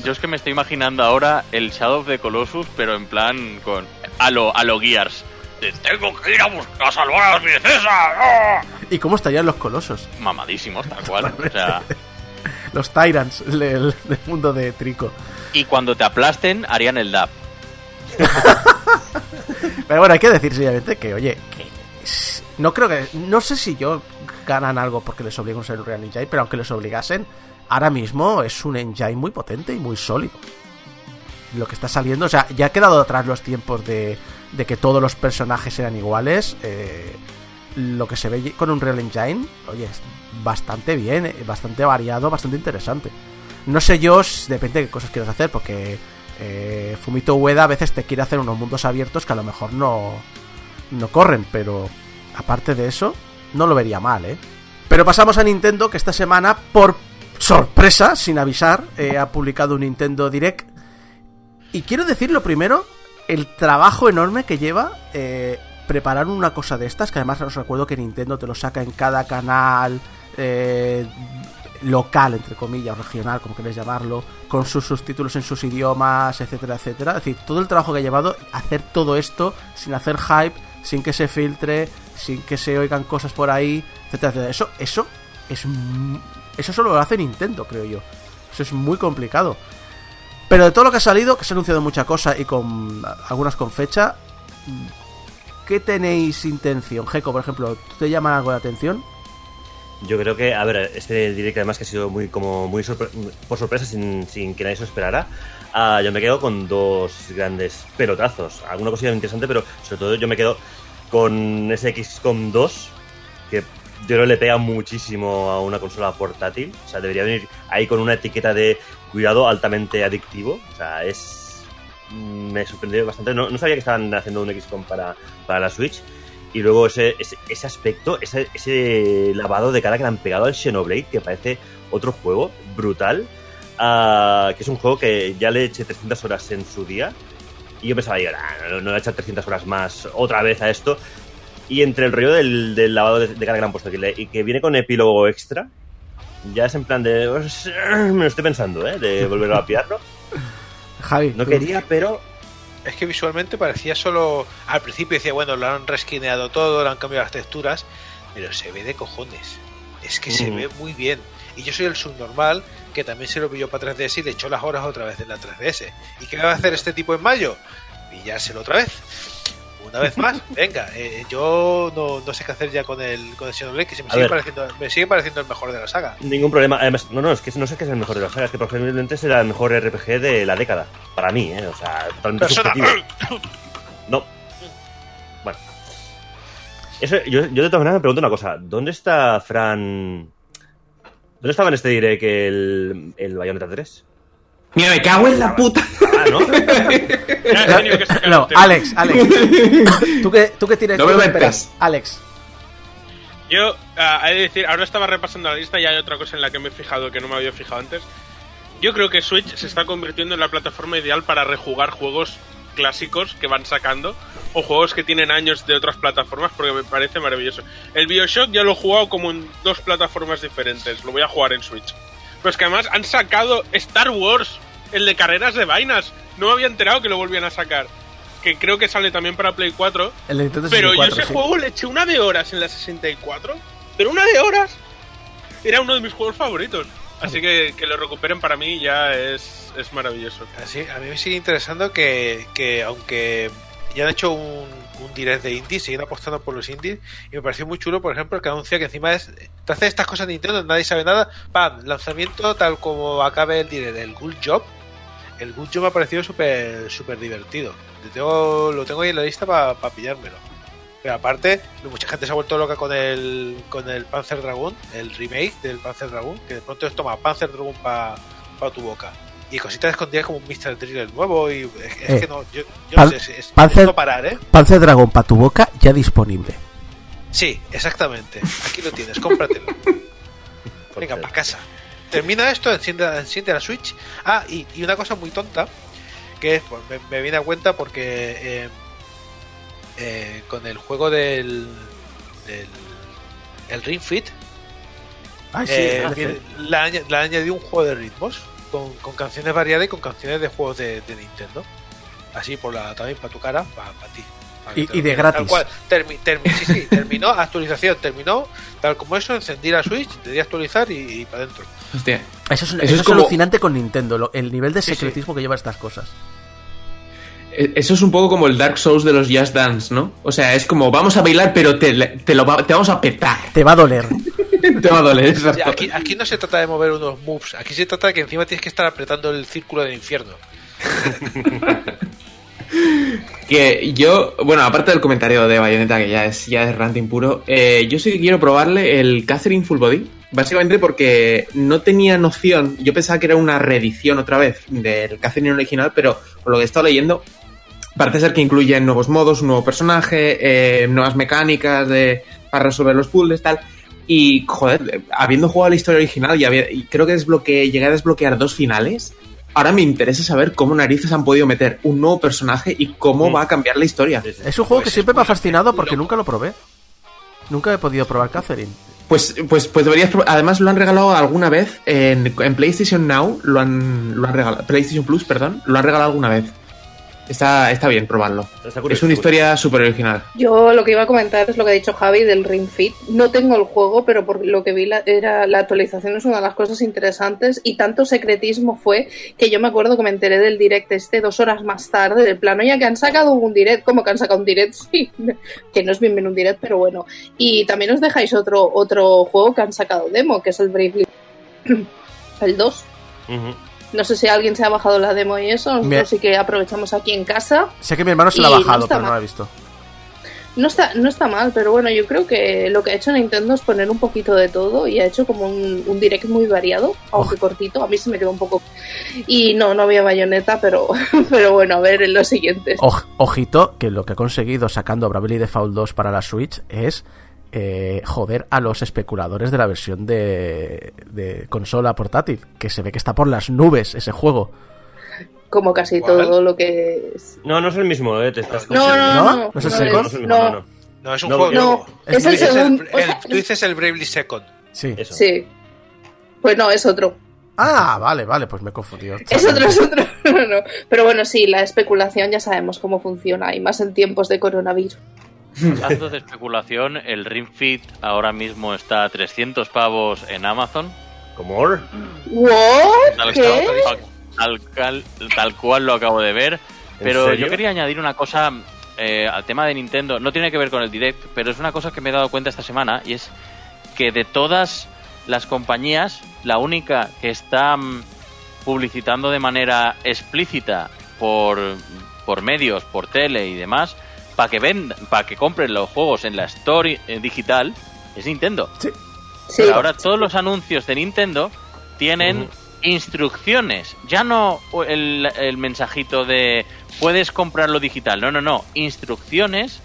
yo es que me estoy imaginando ahora el Shadow of the Colossus, pero en plan con a lo, a lo Gears. De, Tengo que ir a buscar a salvar a las princesas. ¡ah! ¿Y cómo estarían los colosos? Mamadísimos, tal cual. O sea, Los Tyrants del, del mundo de Trico. y cuando te aplasten, harían el DAP. Pero bueno, hay que decir seriamente que, oye, que no creo que. No sé si yo ganan algo porque les obligan a usar el Real Engine, pero aunque les obligasen, ahora mismo es un engine muy potente y muy sólido. Lo que está saliendo, o sea, ya ha quedado atrás los tiempos de, que todos los personajes eran iguales. eh, lo que se ve con un Real Engine, oye, es bastante bien, eh, bastante variado, bastante interesante. No sé yo, depende de qué cosas quieras hacer, porque eh, Fumito Ueda a veces te quiere hacer unos mundos abiertos que a lo mejor no, no corren, pero aparte de eso, no lo vería mal, ¿eh? Pero pasamos a Nintendo, que esta semana, por sorpresa, sin avisar, eh, ha publicado un Nintendo Direct. Y quiero decir lo primero, el trabajo enorme que lleva eh, preparar una cosa de estas, que además os recuerdo que Nintendo te lo saca en cada canal eh, local, entre comillas, o regional, como queréis llamarlo, con sus subtítulos en sus idiomas, etcétera, etcétera. Es decir, todo el trabajo que ha llevado hacer todo esto sin hacer hype, sin que se filtre, sin que se oigan cosas por ahí, etcétera, etcétera. Eso, eso es eso solo lo hace Nintendo, creo yo. Eso es muy complicado. Pero de todo lo que ha salido, que se ha anunciado mucha cosa y con algunas con fecha, ¿qué tenéis intención? Jeco, por ejemplo, ¿te llama algo la atención? Yo creo que, a ver, este direct además que ha sido muy como muy por sorpresa sin, sin que nadie se lo esperara. ah, yo me quedo con dos grandes pelotazos. Alguna cosilla interesante, pero sobre todo yo me quedo con ese XCOM 2 que yo creo que le pega muchísimo a una consola portátil. O sea, debería venir ahí con una etiqueta de cuidado altamente adictivo. O sea, es. mm, Me sorprendió bastante. No, sabía que estaban haciendo un XCOM para, para la Switch. Y luego ese, ese, aspecto, ese, ese lavado de cara que le han pegado al Xenoblade, que parece otro juego brutal. ah, que es un juego que ya le eché 300 horas en su día. Y yo pensaba, "Nah, no, no le a echar 300 horas más otra vez a esto. Y entre el rollo del, del lavado de, de cara que le han puesto que le- y que viene con epílogo extra, ya es en plan de. "Pues, Me lo estoy pensando, ¿eh? De volver a pillarlo. Javi. No tú- quería, pero. Es que visualmente parecía solo. Al principio decía, bueno, lo han resquineado todo, le han cambiado las texturas, pero se ve de cojones. Es que se Mm. ve muy bien. Y yo soy el subnormal que también se lo pilló para 3DS y le echó las horas otra vez en la 3DS. ¿Y qué va a hacer este tipo en mayo? Pillárselo otra vez. Una vez más, venga, eh, yo no, no sé qué hacer ya con el, con el Xenoblade, que se me sigue, pareciendo, me sigue pareciendo el mejor de la saga. Ningún problema. Además, no, no, es que no sé qué es el mejor de las sagas, es que probablemente será el mejor RPG de la década. Para mí, ¿eh? O sea, totalmente subjetivo. No. Bueno. Eso, yo, yo de todas maneras me pregunto una cosa. ¿Dónde está Fran... ¿Dónde estaba en este direct el, el Bayonetta 3? Mira, me cago en la puta. Ah, ¿no? No. Alex, Alex. ¿Tú qué, tú qué tienes? No me metas. Alex. Yo, ah, he de decir, ahora estaba repasando la lista y hay otra cosa en la que me he fijado que no me había fijado antes. Yo creo que Switch se está convirtiendo en la plataforma ideal para rejugar juegos clásicos que van sacando o juegos que tienen años de otras plataformas porque me parece maravilloso. El Bioshock ya lo he jugado como en dos plataformas diferentes, lo voy a jugar en Switch. Pero es que además han sacado Star Wars, el de carreras de vainas. No me había enterado que lo volvían a sacar. Que creo que sale también para Play 4. El de Nintendo Pero yo 64, ese sí. juego le eché una de horas en la 64. Pero una de horas. Era uno de mis juegos favoritos. Así que que lo recuperen para mí ya es, es maravilloso. Así, a mí me sigue interesando que, que aunque ya han hecho un, un direct de indies, siguen apostando por los indies. Y me pareció muy chulo, por ejemplo, el que anuncia que encima es. Te hace estas cosas de Nintendo, nadie sabe nada. Pam, lanzamiento tal como acabe el direct del Good Job. El Good Job me ha parecido súper súper divertido. Lo tengo, ahí en la lista para pillármelo. Pero aparte, mucha gente se ha vuelto loca con el con el Panzer Dragon, el remake del Panzer Dragon, que de pronto es toma Panzer Dragon para tu boca. Y cositas escondidas como un Mr. Driller nuevo y es, es Eh, que no, yo, yo Pan- no sé, es, es Panzer, no parar, ¿eh? Panzer Dragon para tu boca ya disponible. Sí, exactamente. Aquí lo tienes, cómpratelo. Venga, para casa. Termina esto, enciende, enciende la Switch. Ah, y, y una cosa muy tonta, que es, pues, me, me viene a cuenta porque eh, eh, con el juego del, del el Ring Fit, Ay, sí, eh, viene- le, han añadido un juego de ritmos con, con canciones variadas y con canciones de juegos de, de Nintendo. Así por la también para tu cara, para ti. para Y- de gratis. Tal cual. Termi- termi- sí, sí, terminó, actualización, terminó, tal como eso, encendí la Switch, le di a actualizar y, para adentro. Hostia. Eso es, Eso eso es es como- alucinante con Nintendo, lo- el nivel de Sí, sí. secretismo que lleva estas cosas. Eh, Eso es un poco como el Dark Souls de los Just Dance, ¿no? O sea, es como vamos a bailar, pero te, te lo va- te vamos a petar. Te va a doler. te va a doler, aquí, aquí no se trata de mover unos moves, aquí se trata de que encima tienes que estar apretando el círculo del infierno. Que yo, bueno, aparte del comentario de Bayonetta, que ya es, ya es ranting puro, eh, yo sí que quiero probarle el Catherine Full Body. Básicamente porque no tenía noción, yo pensaba que era una reedición otra vez del Catherine original, pero por lo que he estado leyendo, parece ser que incluye nuevos modos, un nuevo personaje, eh, nuevas mecánicas de, para resolver los puzzles, tal. Y, joder, habiendo jugado la historia original y, había- y creo que desbloqueé, llegué a desbloquear dos finales, ahora me interesa saber cómo narices han podido meter un nuevo personaje y cómo va a cambiar la historia. Es un juego que siempre me ha fascinado porque nunca lo probé. Nunca he podido probar Catherine. Pues, pues, pues deberías probar. Además, lo han regalado alguna vez en, en PlayStation Now. Lo han, lo han regalado. PlayStation Plus, perdón. Lo han regalado alguna vez. Está, está bien probarlo. Está curioso, es una historia súper original. Yo lo que iba a comentar es lo que ha dicho Javi del Ring Fit. No tengo el juego, pero por lo que vi la, era la actualización es una de las cosas interesantes y tanto secretismo fue que yo me acuerdo que me enteré del direct este dos horas más tarde del plano ya que han sacado un direct, ¿cómo que han sacado un direct? Sí, que no es bien bien un direct, pero bueno. Y también os dejáis otro otro juego que han sacado demo, que es el Bravely el 2. Ujú. No sé si alguien se ha bajado la demo y eso, nosotros sí que aprovechamos aquí en casa. Sé que mi hermano se la ha no bajado, pero no la he visto. No está, no está mal, pero bueno, yo creo que lo que ha hecho Nintendo es poner un poquito de todo y ha hecho como un, un direct muy variado, aunque cortito. A mí se me quedó un poco. Y no, no había bayoneta, pero, pero bueno, a ver en los siguientes. Oj- ojito, que lo que ha conseguido sacando Bravely Default 2 para la Switch es eh, joder a los especuladores de la versión de, de consola portátil, que se ve que está por las nubes ese juego. Como casi ¿Cuál? todo lo que es. No, no es el mismo, eh. Te estás No, no, ¿No? no. ¿No es el no Second? es- el mismo, no, no. No, es un No, juego no, es el segundo. el- o sea, tú dices el Bravely Second. Sí. Eso. Sí. Pues no, es otro. Ah, vale, vale, pues me he confundido. Es otro, es otro. No, no. Pero bueno, sí, la especulación ya sabemos cómo funciona, y más en tiempos de coronavirus. Hablando de especulación, el Ring Fit ahora mismo está a 300 pavos en Amazon. ¿What? Tal, ¿Qué? tal- tal cual, tal cual lo acabo de ver. Pero yo quería añadir una cosa eh, al tema de Nintendo. No tiene que ver con el Direct, pero es una cosa que me he dado cuenta esta semana y es que de todas las compañías, la única que está mm, publicitando de manera explícita por, por medios, por tele y demás, para que vendan, para que compren los juegos en la Store eh, digital, es Nintendo. Sí. Pero ahora todos los anuncios de Nintendo tienen instrucciones. Ya no el, el mensajito de puedes comprarlo digital. No, no, no. Instrucciones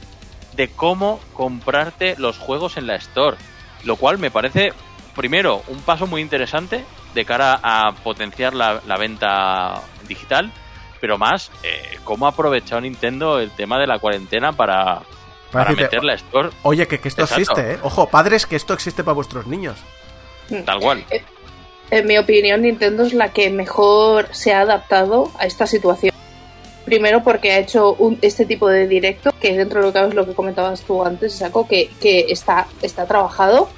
de cómo comprarte los juegos en la Store. Lo cual me parece, primero, un paso muy interesante de cara a potenciar la, la venta digital. Pero más, eh, cómo ha aprovechado Nintendo el tema de la cuarentena para, para decirte, meter la Store Oye, que, que esto Exacto. existe, ¿eh? Ojo, padres, que esto existe para vuestros niños. tal cual. En mi opinión, Nintendo es la que mejor se ha adaptado a esta situación. Primero porque ha hecho un, este tipo de directo, que dentro de lo que es lo que comentabas tú antes, Saco, que, que está, está trabajado.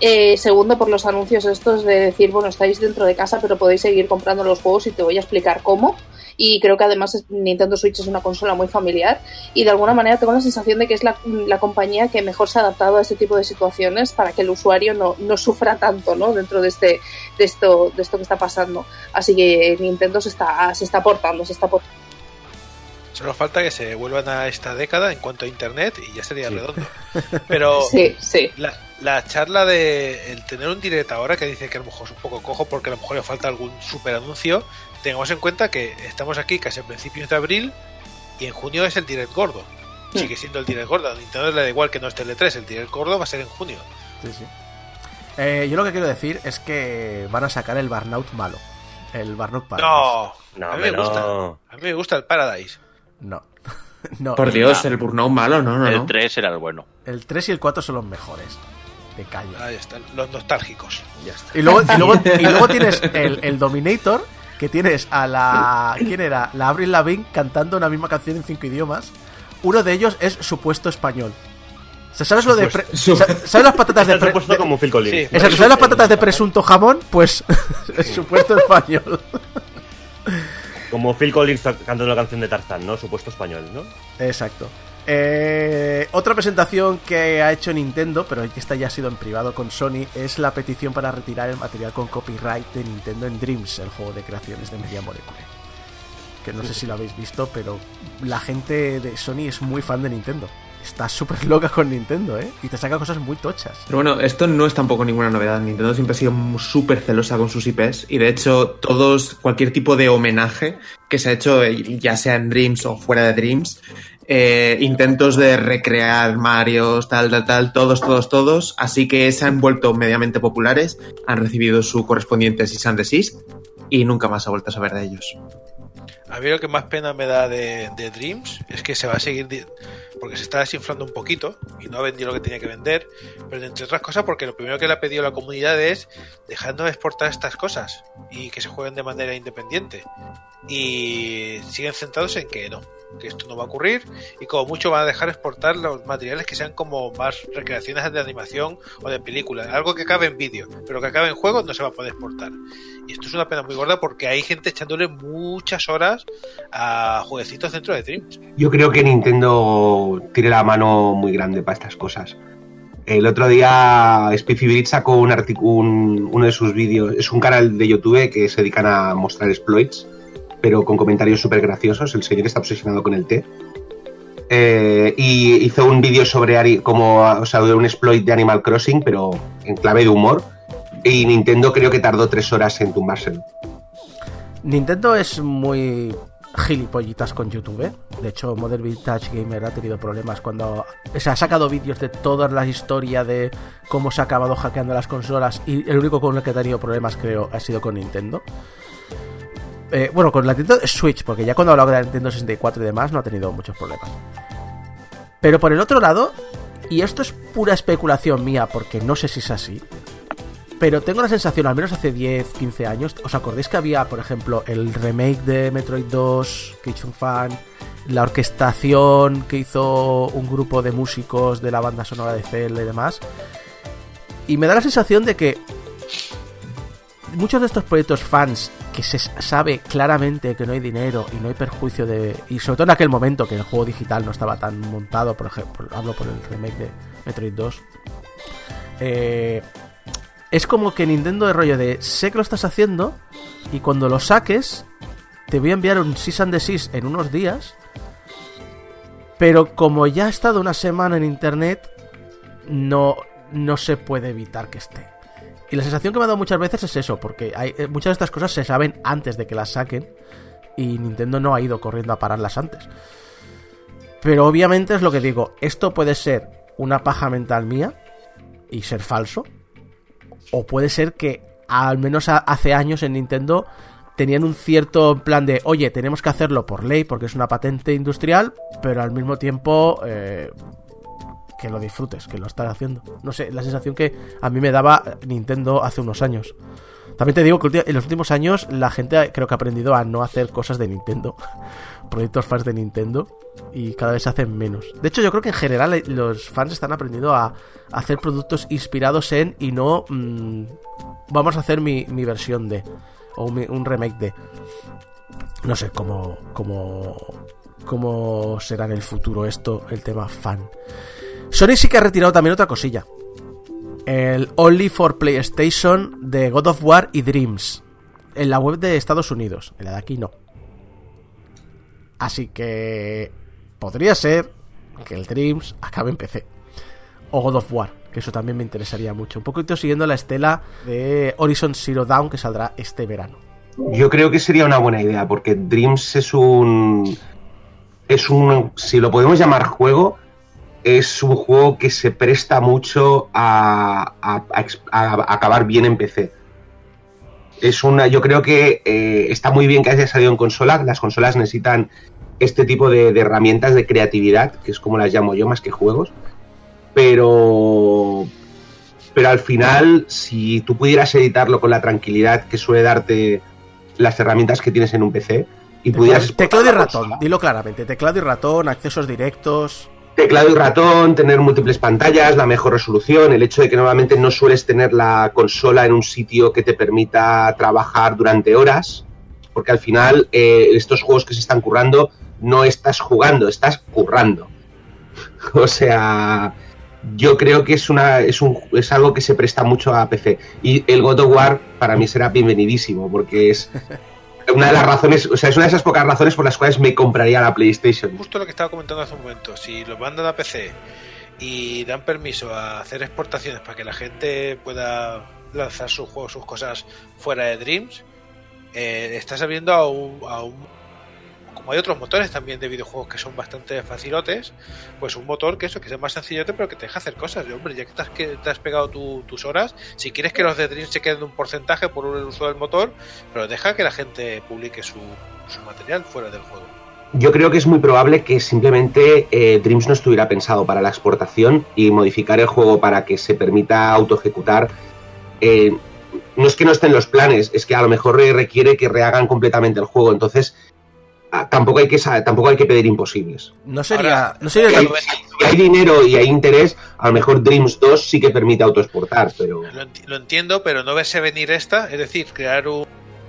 Eh, segundo, por los anuncios estos de decir, bueno, estáis dentro de casa, pero podéis seguir comprando los juegos y te voy a explicar cómo. Y creo que además Nintendo Switch es una consola muy familiar y de alguna manera tengo la sensación de que es la, la compañía que mejor se ha adaptado a este tipo de situaciones para que el usuario no, no sufra tanto ¿no? dentro de, este, de, esto, de esto que está pasando. Así que Nintendo se está, se está aportando, se está aportando. Solo falta que se vuelvan a esta década en cuanto a internet y ya sería redondo. Pero Sí, sí. La, la charla de el tener un direct ahora que dice que a lo mejor es un poco cojo porque a lo mejor le falta algún super anuncio, tengamos en cuenta que estamos aquí casi a principios de abril y en junio es el direct gordo. Sigue siendo el direct gordo. A Nintendo le da igual que no esté el E3, el direct gordo va a ser en junio. Sí, sí. Eh, yo lo que quiero decir es que van a sacar el Burnout malo. El Burnout Paradise. No, No, a mí me hombre, gusta. no. A mí me gusta el Paradise. No. no. Por Dios, el Burnout malo, no, no, El no. 3 era el bueno. El 3 y el 4 son los mejores. De calle. Ahí están, los nostálgicos. Ya está. Y luego, y luego, y luego tienes el, el Dominator, que tienes a la. ¿Quién era? La Avril Lavigne cantando una misma canción en cinco idiomas. Uno de ellos es supuesto español. O sea, ¿sabes lo de. pre- ¿Sabes las patatas de, pre- como Phil Collins. Sí. ¿sabes las patatas de presunto jamón? Pues es supuesto español. Como Phil Collins cantando una canción de Tarzán, ¿no? Supuesto español, ¿no? Exacto. Eh, otra presentación que ha hecho Nintendo, pero esta ya ha sido en privado con Sony, es la petición para retirar el material con copyright de Nintendo en Dreams, el juego de creaciones de Media Molecule. Que no sé si lo habéis visto, pero la gente de Sony es muy fan de Nintendo. Está súper loca con Nintendo, ¿eh? Y te saca cosas muy tochas. Pero bueno, esto no es tampoco ninguna novedad. Nintendo siempre ha sido súper celosa con sus IPs y de hecho todos, cualquier tipo de homenaje que se ha hecho, eh, ya sea en Dreams o fuera de Dreams, eh, intentos de recrear Marios, tal, tal, tal, todos, todos, todos, así que se han vuelto mediamente populares, han recibido su correspondiente cease and desist y nunca más ha vuelto a saber de ellos. A mí lo que más pena me da de, Dreams es que se va a seguir porque se está desinflando un poquito y no ha vendido lo que tenía que vender, pero entre otras cosas porque lo primero que le ha pedido la comunidad es dejando de exportar estas cosas y que se jueguen de manera independiente. Y siguen centrados en que no, que esto no va a ocurrir y como mucho van a dejar exportar los materiales que sean como más recreaciones de animación o de película, algo que acabe en vídeo, pero que acabe en juego no se va a poder exportar. Y esto es una pena muy gorda porque hay gente echándole muchas horas a jueguecitos dentro de Dreams. Yo creo que Nintendo tiene la mano muy grande para estas cosas. El otro día Spiffy Brit sacó un uno de sus vídeos, es un canal de YouTube que se dedican a mostrar exploits, pero con comentarios súper graciosos. El señor está obsesionado con el té. Eh, y hizo un vídeo sobre Ari- como, o sea, un exploit de Animal Crossing, pero en clave de humor. Y Nintendo creo que tardó tres horas en tumbárselo. Nintendo es muy gilipollitas con YouTube. ¿eh? De hecho, Modern Vintage Gamer ha tenido problemas cuando o sea, ha sacado vídeos de toda la historia de cómo se ha acabado hackeando las consolas y el único con el que ha tenido problemas, creo, ha sido con Nintendo. Eh, bueno, con la Nintendo Switch, porque ya cuando ha hablado de la Nintendo 64 y demás no ha tenido muchos problemas. Pero por el otro lado, y esto es pura especulación mía, porque no sé si es así, pero tengo la sensación, al menos hace 10, 15 años, ¿os acordáis que había, por ejemplo, el remake de Metroid 2 que hizo un fan? La orquestación que hizo un grupo de músicos de la banda sonora de Zelda y demás. Y me da la sensación de que muchos de estos proyectos fans que se sabe claramente que no hay dinero y no hay perjuicio de... Y sobre todo en aquel momento que el juego digital no estaba tan montado, por ejemplo, hablo por el remake de Metroid 2. Eh, es como que Nintendo de rollo de sé que lo estás haciendo y cuando lo saques te voy a enviar un cease and desist en unos días. Pero como ya ha estado una semana en internet, no, no se puede evitar que esté. Y la sensación que me ha dado muchas veces es eso, porque hay, eh, muchas de estas cosas se saben antes de que las saquen y Nintendo no ha ido corriendo a pararlas antes. Pero obviamente es lo que digo, esto puede ser una paja mental mía y ser falso, o puede ser que al menos hace años en Nintendo tenían un cierto plan de, oye, tenemos que hacerlo por ley porque es una patente industrial, pero al mismo tiempo eh, que lo disfrutes, que lo estás haciendo. No sé, la sensación que a mí me daba Nintendo hace unos años. También te digo que en los últimos años la gente creo que ha aprendido a no hacer cosas de Nintendo. Proyectos fans de Nintendo. Y cada vez se hacen menos. De hecho, yo creo que en general eh, los fans están aprendiendo a hacer productos inspirados en y no mm, vamos a hacer mi, mi versión de. O mi- un remake de. No sé cómo, cómo, cómo será en el futuro esto, el tema fan. Sony sí que ha retirado también otra cosilla. El Only for PlayStation de God of War y Dreams. En la web de Estados Unidos. En la de aquí no. Así que podría ser que el Dreams acabe en PC. O God of War, que eso también me interesaría mucho. Un poquito siguiendo la estela de Horizon Zero Dawn que saldrá este verano. Yo creo que sería una buena idea, porque Dreams es un. Es un. Si lo podemos llamar juego, es un juego que se presta mucho a, a- a a acabar bien en PC. Es una. Yo creo que eh, está muy bien que haya salido en consola. Las consolas necesitan este tipo de, de herramientas de creatividad, que es como las llamo yo, más que juegos. Pero. Pero al final, si tú pudieras editarlo con la tranquilidad que suele darte las herramientas que tienes en un PC y pudieras Teclado y ratón, consola. dilo claramente. Teclado y ratón, accesos directos. Teclado y ratón, tener múltiples pantallas, la mejor resolución, el hecho de que normalmente no sueles tener la consola en un sitio que te permita trabajar durante horas, porque al final eh, estos juegos que se están currando no estás jugando, estás currando. O sea, yo creo que es una es un es algo que se presta mucho a PC y el God of War para mí será bienvenidísimo porque es una de las razones, o sea, es una de esas pocas razones por las cuales me compraría la PlayStation. Justo lo que estaba comentando hace un momento, si lo mandan a PC y dan permiso a hacer exportaciones para que la gente pueda lanzar sus juegos, sus cosas fuera de Dreams, eh, estás abriendo a un, a un- Como hay otros motores también de videojuegos que son bastante facilotes, pues un motor que eso, que sea más sencillote, pero que te deja hacer cosas. Y, hombre, ya que te has, pegado tu- tus horas, si quieres que los de Dreams se queden un porcentaje por el uso del motor, pero deja que la gente publique su, su material fuera del juego. Yo creo que es muy probable que simplemente eh, Dreams no estuviera pensado para la exportación y modificar el juego para que se permita autoejecutar. eh, no es que no estén los planes, es que a lo mejor requiere que rehagan completamente el juego. Entonces, tampoco hay que tampoco hay que pedir imposibles. No sería, Ahora, no sería Si tan- hay, si hay dinero y hay interés, a lo mejor Dreams 2 sí que permite autoexportar, pero Lo, enti- lo entiendo, pero no verse venir esta, es decir, crear un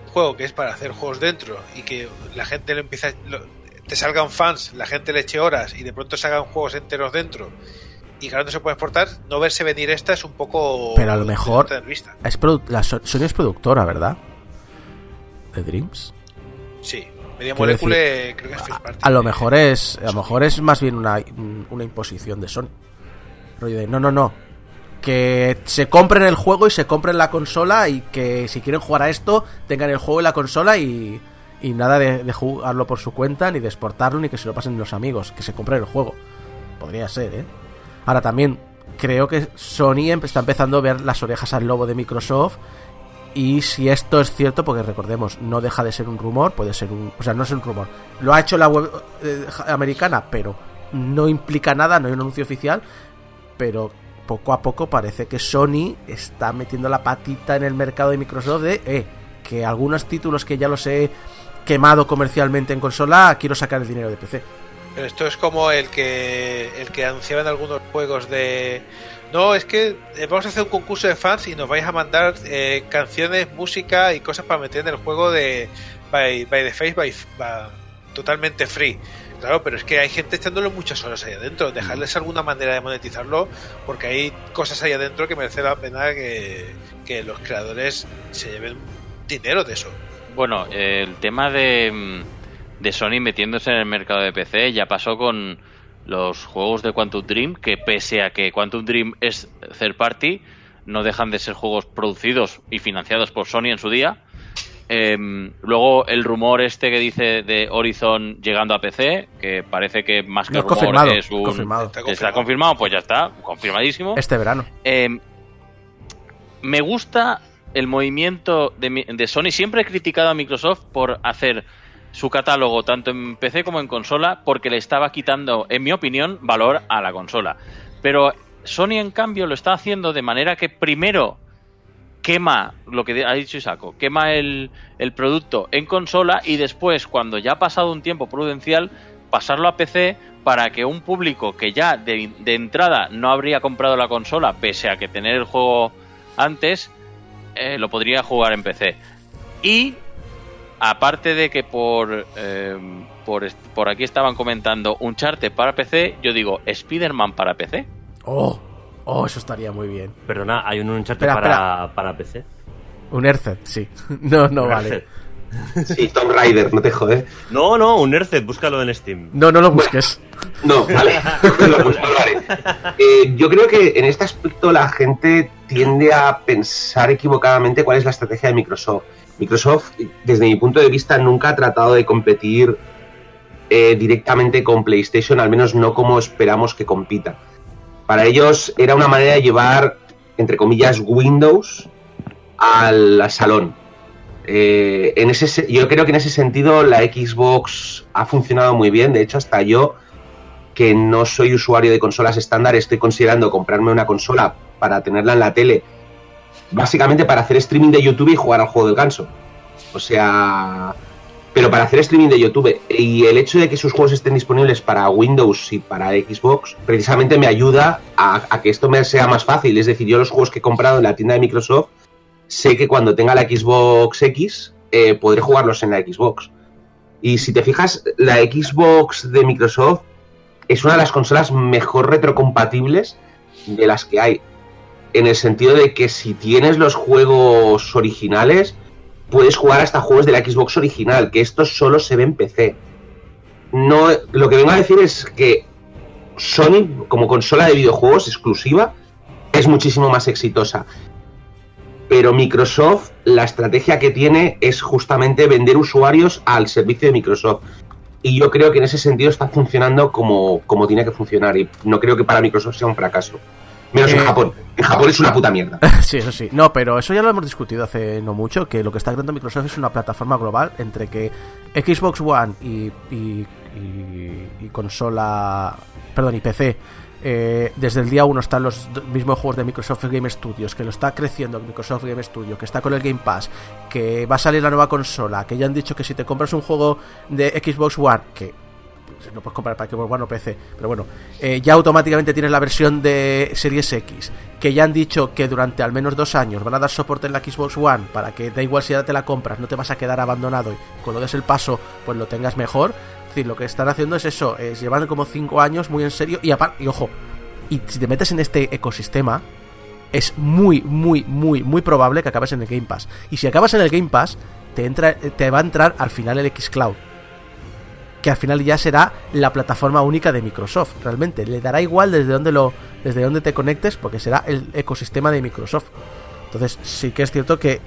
juego que es para hacer juegos dentro y que la gente lo empieza, lo- te salgan fans, la gente le eche horas y de pronto se hagan juegos enteros dentro y que ahora no se puede exportar, no verse venir esta es un poco. Pero a lo mejor es la So- Sony es productora, ¿verdad? De Dreams. Sí, Media decir, creo que es party. A lo mejor es, a lo mejor es más bien una, una imposición de Sony. Rollo de, no, no, no. Que se compren el juego y se compren la consola y que si quieren jugar a esto tengan el juego y la consola y, y nada de, de jugarlo por su cuenta, ni de exportarlo, ni que se lo pasen los amigos, que se compren el juego. Podría ser, ¿eh? Ahora también creo que Sony está empezando a ver las orejas al lobo de Microsoft y si esto es cierto, porque recordemos, no deja de ser un rumor, puede ser un... O sea, no es un rumor. Lo ha hecho la web eh, americana, pero no implica nada, no hay un anuncio oficial, pero poco a poco parece que Sony está metiendo la patita en el mercado de Microsoft de, eh, que algunos títulos que ya los he quemado comercialmente en consola, quiero sacar el dinero de PC. Pero esto es como el que el que anunciaban algunos juegos de no, es que eh, vamos a hacer un concurso de fans y nos vais a mandar eh, canciones, música y cosas para meter en el juego de by, by the Face by, by- totalmente free. Claro, pero es que hay gente echándole muchas horas ahí adentro. Dejarles alguna manera de monetizarlo porque hay cosas ahí adentro que merece la pena que, que los creadores se lleven dinero de eso. Bueno, el tema de, mm, de Sony metiéndose en el mercado de PC ya pasó con los juegos de Quantum Dream, que pese a que Quantum Dream es third party, no dejan de ser juegos producidos y financiados por Sony en su día. Em, luego el rumor este que dice de Horizon llegando a PC, que parece que más que No, rumor confirmado, es un... confirmado. Está Está confirmado, pues ya está, confirmadísimo. Este verano. Eh, me gusta el movimiento de, mi- de Sony. Siempre he criticado a Microsoft por hacer su catálogo tanto en PC como en consola porque le estaba quitando, en mi opinión, valor a la consola. Pero Sony, en cambio, lo está haciendo de manera que primero quema lo que ha dicho Isaco, quema el, el producto en consola y después, cuando ya ha pasado un tiempo prudencial, pasarlo a PC para que un público que ya de, entrada no habría comprado la consola, pese a que tener el juego antes, eh, lo podría jugar en PC. Y aparte de que por, eh, por, aquí estaban comentando un charte para PC, yo digo Spider-Man para PC. Oh, oh, eso estaría muy bien. Perdona, hay un Uncharted Espera, para, para PC. Un Earthed, sí. No, no Un vale. Earthed. Sí, Tomb Raider, no te jodes. No, no, un Earthed, búscalo en Steam. No, no lo busques. No, vale. Lo busco, haré. Eh, yo creo que en este aspecto la gente tiende a pensar equivocadamente cuál es la estrategia de Microsoft. Microsoft, desde mi punto de vista, nunca ha tratado de competir eh, directamente con PlayStation, al menos no como esperamos que compita. Para ellos era una manera de llevar, entre comillas, Windows al salón. Eh, en ese, se- yo creo que en ese sentido la Xbox ha funcionado muy bien. De hecho, hasta yo, que no soy usuario de consolas estándar, estoy considerando comprarme una consola para tenerla en la tele, básicamente para hacer streaming de YouTube y jugar al juego del ganso. O sea, pero para hacer streaming de YouTube. Y el hecho de que sus juegos estén disponibles para Windows y para Xbox, precisamente me ayuda a, que esto me sea más fácil. Es decir, yo los juegos que he comprado en la tienda de Microsoft, sé que cuando tenga la Xbox X, eh, podré jugarlos en la Xbox. Y si te fijas, la Xbox de Microsoft es una de las consolas mejor retrocompatibles de las que hay. En el sentido de que si tienes los juegos originales, puedes jugar hasta juegos de la Xbox original, que esto solo se ve en PC. No, lo que vengo a decir es que Sony, como consola de videojuegos exclusiva, es muchísimo más exitosa. Pero Microsoft, la estrategia que tiene es justamente vender usuarios al servicio de Microsoft. Y yo creo que en ese sentido está funcionando como, como tiene que funcionar. Y no creo que para Microsoft sea un fracaso. Menos en Eh, Japón. En Japón es una puta mierda. Sí, eso sí. No, pero eso ya lo hemos discutido hace no mucho, que lo que está creando Microsoft es una plataforma global entre que Xbox One y, y, y- y consola, perdón, y PC, eh, desde el día 1 están los mismos juegos de Microsoft Game Studios, que lo está creciendo Microsoft Game Studio, que está con el Game Pass, que va a salir la nueva consola, que ya han dicho que si te compras un juego de Xbox One, que no puedes comprar para Xbox One o PC, pero bueno, eh, ya automáticamente tienes la versión de Series X, que ya han dicho que durante al menos dos años van a dar soporte en la Xbox One para que da igual si ya te la compras, no te vas a quedar abandonado y cuando des el paso, pues lo tengas mejor. Es decir, lo que están haciendo es eso, es llevar como cinco años muy en serio y y ojo, y si te metes en este ecosistema, es muy, muy, muy, muy probable que acabes en el Game Pass. Y si acabas en el Game Pass, te, entra, te va a entrar al final el Xcloud que al final ya será la plataforma única de Microsoft. Realmente le dará igual desde donde lo desde donde te conectes porque será el ecosistema de Microsoft. Entonces, sí que es cierto que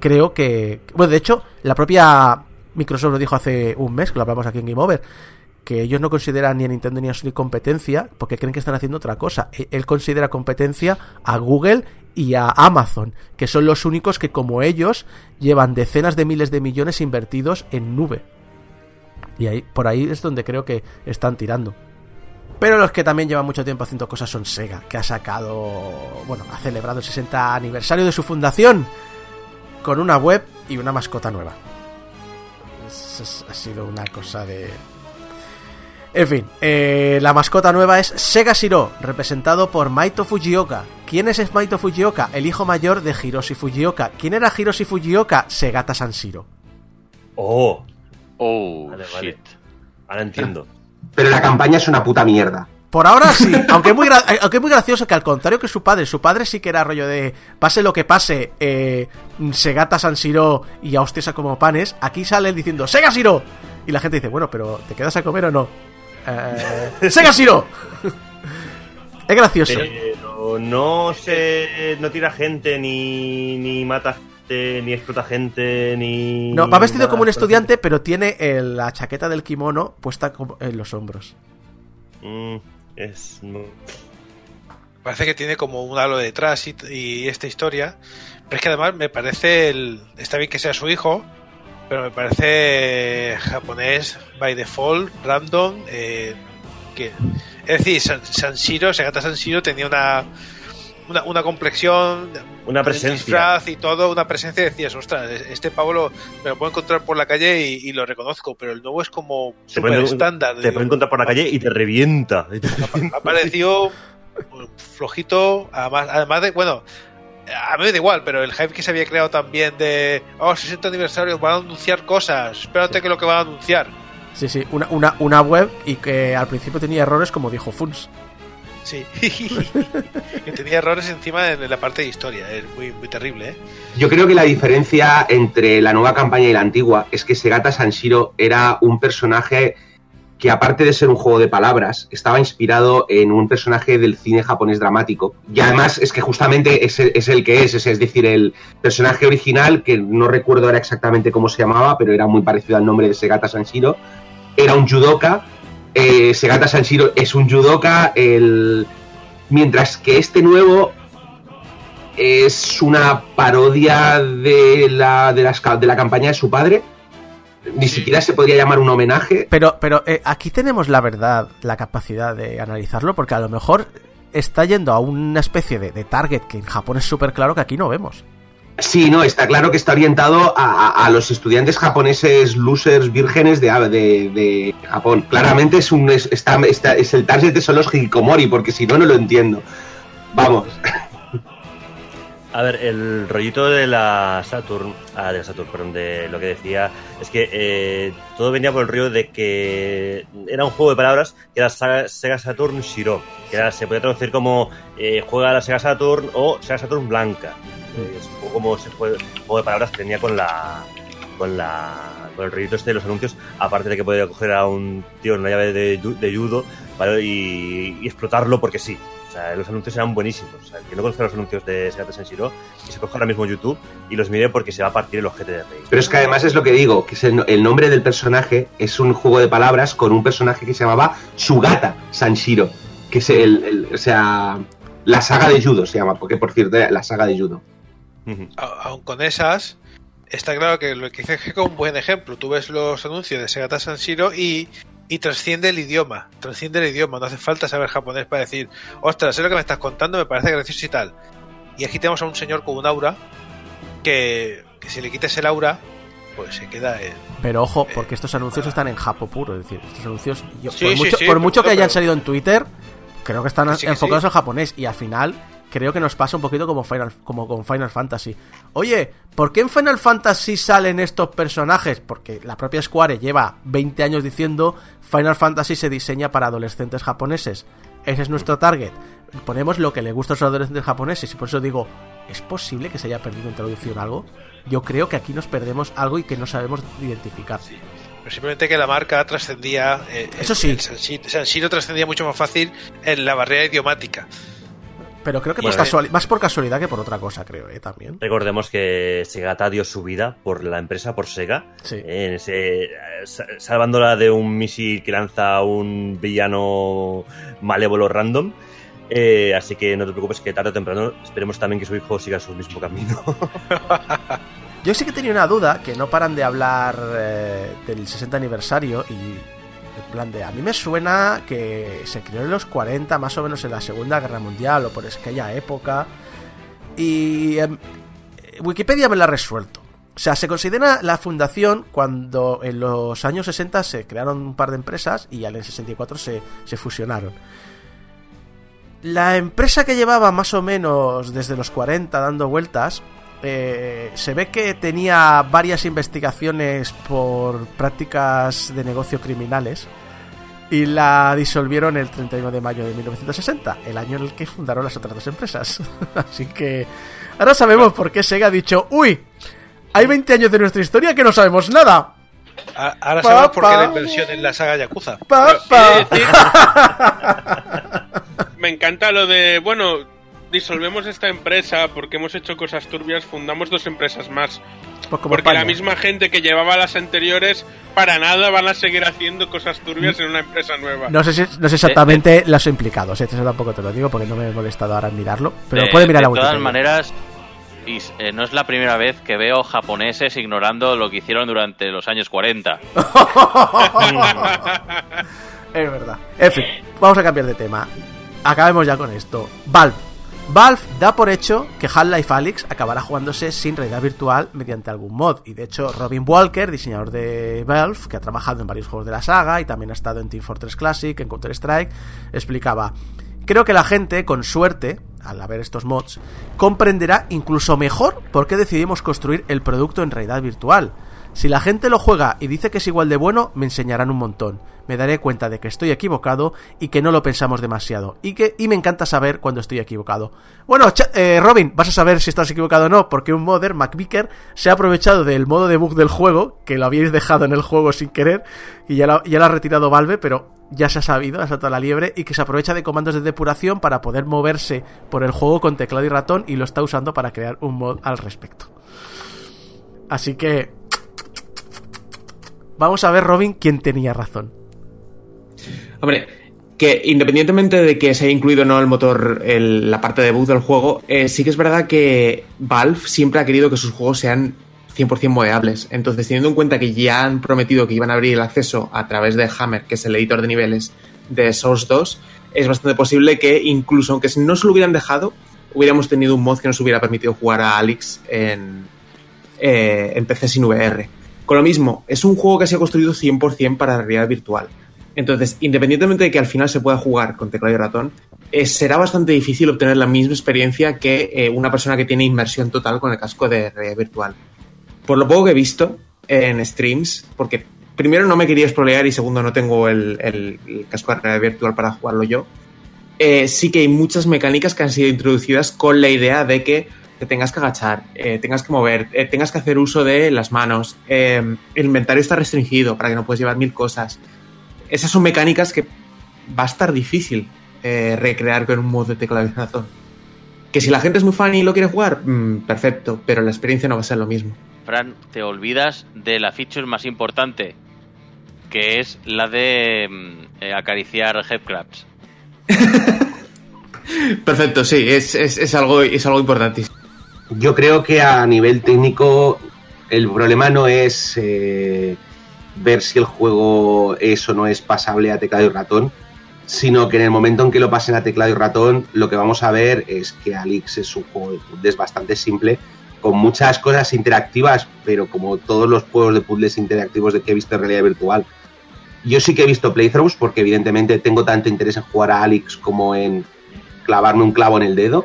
creo que bueno, de hecho, la propia Microsoft lo dijo hace un mes, que lo hablamos aquí en Game Over, que ellos no consideran ni a Nintendo ni a Sony competencia porque creen que están haciendo otra cosa. E- Él considera competencia a Google y a Amazon, que son los únicos que como ellos llevan decenas de miles de millones invertidos en nube. Y ahí, por ahí es donde creo que están tirando. Pero los que también llevan mucho tiempo haciendo cosas son Sega, que ha sacado, bueno, ha celebrado el 60 aniversario de su fundación con una web y una mascota nueva. Es- ha sido una cosa de... En fin, eh, la mascota nueva es Sega Shiro, representado por Maito Fujioka. ¿Quién es Maito Fujioka? El hijo mayor de Hiroshi Fujioka. ¿Quién era Hiroshi Fujioka? Segata Sanshiro. Oh, Oh, vale, shit. Ahora entiendo. Pero la campaña es una puta mierda. Por ahora sí, aunque es muy, eh, aunque es muy gracioso que al contrario que su padre, su padre sí que era rollo de pase lo que pase, eh, Segata San Siro y a hostias a como panes, aquí sale él diciendo ¡Sega Siro! Y la gente dice, bueno, pero ¿te quedas a comer o no? Eh, ¡Sega Siro! es gracioso. Pero no se. No tira gente, ni, ni mata ni explota gente, ni. No, va vestido nada como un estudiante, pero tiene el- la chaqueta del kimono puesta como en los hombros. Mm, es. no. Parece que tiene como un halo detrás y, y esta historia. Pero es que además me parece. El, está bien que sea su hijo, pero me parece japonés by default, random. eh, que, es decir, San, Sanshiro, Segata Sanshiro tenía una, una, una complexión, Una presencia. disfraz y todo, una presencia y decías, ostras, este pavo lo- me lo puedo encontrar por la calle y, y lo reconozco, pero el nuevo es como súper estándar. te digo, pueden encontrar por la calle y te revienta. ha parecido flojito, además, además de, bueno, a mí me da igual, pero el hype que se había creado también de, oh, 60 aniversario, van a anunciar cosas, espérate que lo que van a anunciar. Sí, sí, una, una, una web y que al principio tenía errores como dijo Funs. Sí. que tenía errores encima en la parte de historia, es muy, muy terrible, ¿eh? Yo creo que la diferencia entre la nueva campaña y la antigua es que Segata Sanshiro era un personaje que aparte de ser un juego de palabras, estaba inspirado en un personaje del cine japonés dramático. Y además es que justamente es el, es el que es, es, es decir, el personaje original, que no recuerdo ahora exactamente cómo se llamaba, pero era muy parecido al nombre de Segata Sanshiro, era un judoka. Eh, Segata Sanshiro es un judoka, el... mientras que este nuevo es una parodia de la, de, las de la campaña de su padre. Ni siquiera se podría llamar un homenaje. Pero, pero eh, aquí tenemos la verdad, la capacidad de analizarlo, porque a lo mejor está yendo a una especie de, de target que en Japón es súper claro que aquí no vemos. Sí, no, está claro que está orientado a, a- a los estudiantes japoneses losers vírgenes de, de, de Japón. Claramente es un es, está, está- es el target de son los hikikomori, porque si no, no lo entiendo. Vamos. A ver, el rollito de la Saturn, ah, de la Saturn, perdón, de lo que decía, es que eh, todo venía por el rollo de que era un juego de palabras que era Saga- Sega Saturn Shiro, que era, se podía traducir como eh, juega a la Sega Saturn o Sega Saturn Blanca. Eh, poco como ese juego, de palabras tenía con la con la con el rollito este de los anuncios, aparte de que podía coger a un tío en una llave de, de judo ¿vale? y, y explotarlo porque sí. O sea, los anuncios eran buenísimos. O sea, el que no conozca los anuncios de Sega Senshiro, que se coja ahora mismo YouTube y los mire porque se va a partir el ojete de reír. Pero es que además es lo que digo, que es el, el nombre del personaje es un juego de palabras con un personaje que se llamaba Sugata Sanshiro, que es el, el- o sea, la saga de judo se llama, porque por cierto, la saga de judo. A- Aun con esas, está claro que lo que dice Gecko es un buen ejemplo. Tú ves los anuncios de Segata Sanshiro y, y trasciende el idioma. Trasciende el idioma. No hace falta saber japonés para decir, ostras, sé lo que me estás contando, me parece gracioso y tal. Y aquí tenemos a un señor con un aura que, que si le quitas el aura, pues se queda en. Pero ojo, porque estos anuncios están en Japo puro, es decir, estos anuncios, yo- Sí, por sí, mucho, sí, por pero- mucho que hayan salido en Twitter, creo que están Que enfocados al japonés y al final creo que nos pasa un poquito como Final, como con Final Fantasy. Oye, ¿por qué en Final Fantasy salen estos personajes? Porque la propia Square lleva 20 años diciendo Final Fantasy se diseña para adolescentes japoneses. Ese es nuestro target. Ponemos lo que le gusta a los adolescentes japoneses y por eso digo, ¿es posible que se haya perdido en traducción algo? Yo creo que aquí nos perdemos algo y que no sabemos identificar. Pero simplemente que la marca trascendía. eh, Eso el- sí. El Sanshiro, Sanshiro trascendía mucho más fácil en la barrera idiomática. Pero creo que Bueno, casuali- más por casualidad que por otra cosa, creo, ¿eh? También. Recordemos que Segata dio su vida por la empresa, por Sega, Sí. eh, eh, salvándola de un misil que lanza un villano malévolo random. Eh, así que no te preocupes que tarde o temprano esperemos también que su hijo siga su mismo camino. Yo sí que tenía una duda, que no paran de hablar eh, del 60 aniversario y en plan de, a mí me suena que se creó en los 40, más o menos en la Segunda Guerra Mundial o por aquella época. Y em, Wikipedia me la ha resuelto. O sea, se considera la fundación cuando en los años 60 se crearon un par de empresas y ya en el 64 se, se fusionaron. La empresa que llevaba más o menos desde los 40 dando vueltas, eh, se ve que tenía varias investigaciones por prácticas de negocio criminales y la disolvieron el 31 de mayo de 1960, el año en el que fundaron las otras dos empresas. Así que ahora sabemos por qué Sega ha dicho, uy, hay 20 años de nuestra historia que no sabemos nada. A- Ahora sabemos por qué la inversión en la saga Yakuza. Papá. Me encanta lo de, bueno, disolvemos esta empresa porque hemos hecho cosas turbias, fundamos dos empresas más. Pues como porque la misma gente que llevaba las anteriores, para nada van a seguir haciendo cosas turbias en una empresa nueva. No sé, si- no sé exactamente los implicados, ¿eh? eso tampoco te lo digo porque no me he molestado ahora en mirarlo, pero De- puede mirar la De todas Wikipedia. maneras, y, eh, no es la primera vez que veo japoneses ignorando lo que hicieron durante los años 40. Es verdad. En fin, vamos a cambiar de tema. Acabemos ya con esto. Valve. Valve da por hecho que Half-Life Alyx acabará jugándose sin realidad virtual mediante algún mod. Y de hecho, Robin Walker, diseñador de Valve, que ha trabajado en varios juegos de la saga y también ha estado en Team Fortress Classic, en Counter-Strike, explicaba: Creo que la gente, con suerte, al haber estos mods, comprenderá incluso mejor por qué decidimos construir el producto en realidad virtual. Si la gente lo juega y dice que es igual de bueno, me enseñarán un montón. Me daré cuenta de que estoy equivocado y que no lo pensamos demasiado. Y que y me encanta saber cuando estoy equivocado. Bueno, eh, Robin, vas a saber si estás equivocado o no, porque un modder, McVicker, se ha aprovechado del modo de bug del juego, que lo habíais dejado en el juego sin querer, y ya lo, ya lo ha retirado Valve, pero ya se ha sabido, ha saltado la liebre, y que se aprovecha de comandos de depuración para poder moverse por el juego con teclado y ratón, y lo está usando para crear un mod al respecto. Así que... Vamos a ver, Robin, quién tenía razón. Hombre, que independientemente de que se haya incluido o no el motor, la parte de bug del juego, eh, sí que es verdad que Valve siempre ha querido que sus juegos sean 100% modeables. Entonces, teniendo en cuenta que ya han prometido que iban a abrir el acceso a través de Hammer, que es el editor de niveles de Source 2, es bastante posible que incluso aunque no se lo hubieran dejado, hubiéramos tenido un mod que nos hubiera permitido jugar a Alex en, eh, en PC sin VR. Con lo mismo, es un juego que se ha construido 100% para realidad virtual. Entonces, independientemente de que al final se pueda jugar con teclado y ratón, eh, será bastante difícil obtener la misma experiencia que eh, una persona que tiene inmersión total con el casco de realidad virtual. Por lo poco que he visto en streams, porque primero no me quería spoilear y segundo no tengo el, el- el casco de realidad virtual para jugarlo yo, eh, sí que hay muchas mecánicas que han sido introducidas con la idea de que te tengas que agachar, eh, tengas que mover, eh, tengas que hacer uso de las manos, eh, el inventario está restringido para que no puedes llevar mil cosas. Esas son mecánicas que va a estar difícil eh, recrear con un modo de teclado y ratón. Que si la gente es muy fan y lo quiere jugar, mm, perfecto, pero la experiencia no va a ser lo mismo. Fran, te olvidas de la feature más importante, que es la de mm, acariciar headcrabs. Perfecto, sí, es, es- es algo, es algo importantísimo. Yo creo que a nivel técnico el problema no es eh, ver si el juego es o no es pasable a teclado y ratón, sino que en el momento en que lo pasen a teclado y ratón, lo que vamos a ver es que Alix es un juego de puzzles bastante simple, con muchas cosas interactivas, pero como todos los juegos de puzzles interactivos de que he visto en realidad virtual. Yo sí que he visto playthroughs, porque evidentemente tengo tanto interés en jugar a Alix como en clavarme un clavo en el dedo.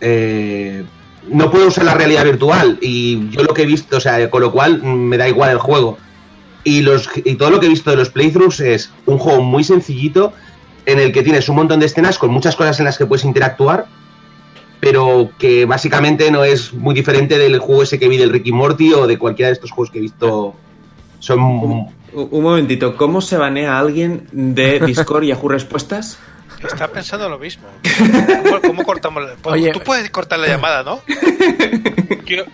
Eh, no puedo usar la realidad virtual y yo lo que he visto, o sea, con lo cual mm, me da igual el juego. Y, los, y todo lo que he visto de los playthroughs es un juego muy sencillito en el que tienes un montón de escenas con muchas cosas en las que puedes interactuar, pero que básicamente no es muy diferente del juego ese que vi del Ricky Morty o de cualquiera de estos juegos que he visto. Son Un, un momentito, ¿cómo se banea a alguien de Discord y Yahoo Respuestas? Está pensando lo mismo. ¿Cómo, cómo cortamos? la- Oye. Tú puedes cortar la llamada, ¿no? Quiero-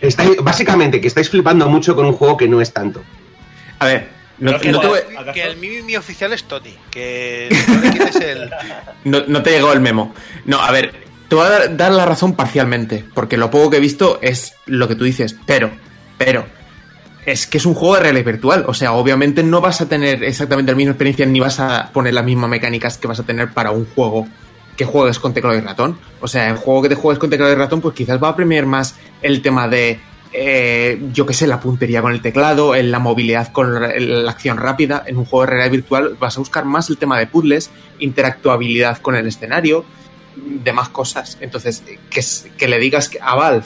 estáis- básicamente que estáis flipando mucho con un juego que no es tanto. A ver, no, que, no te, voy- el, que el Mimi oficial es Tony. Que no el. no- no te llegó el memo. No, a ver, te voy a dar, dar la razón parcialmente, porque lo poco que he visto es lo que tú dices, pero, pero, es que es un juego de realidad virtual. O sea, obviamente no vas a tener exactamente la misma experiencia ni vas a poner las mismas mecánicas que vas a tener para un juego que juegues con teclado y ratón. O sea, el juego que te juegues con teclado y ratón, pues quizás va a premiar más el tema de, eh, yo qué sé, la puntería con el teclado, en la movilidad con la, acción rápida. En un juego de realidad virtual vas a buscar más el tema de puzzles, interactuabilidad con el escenario, demás cosas. Entonces, que, que le digas a Valve,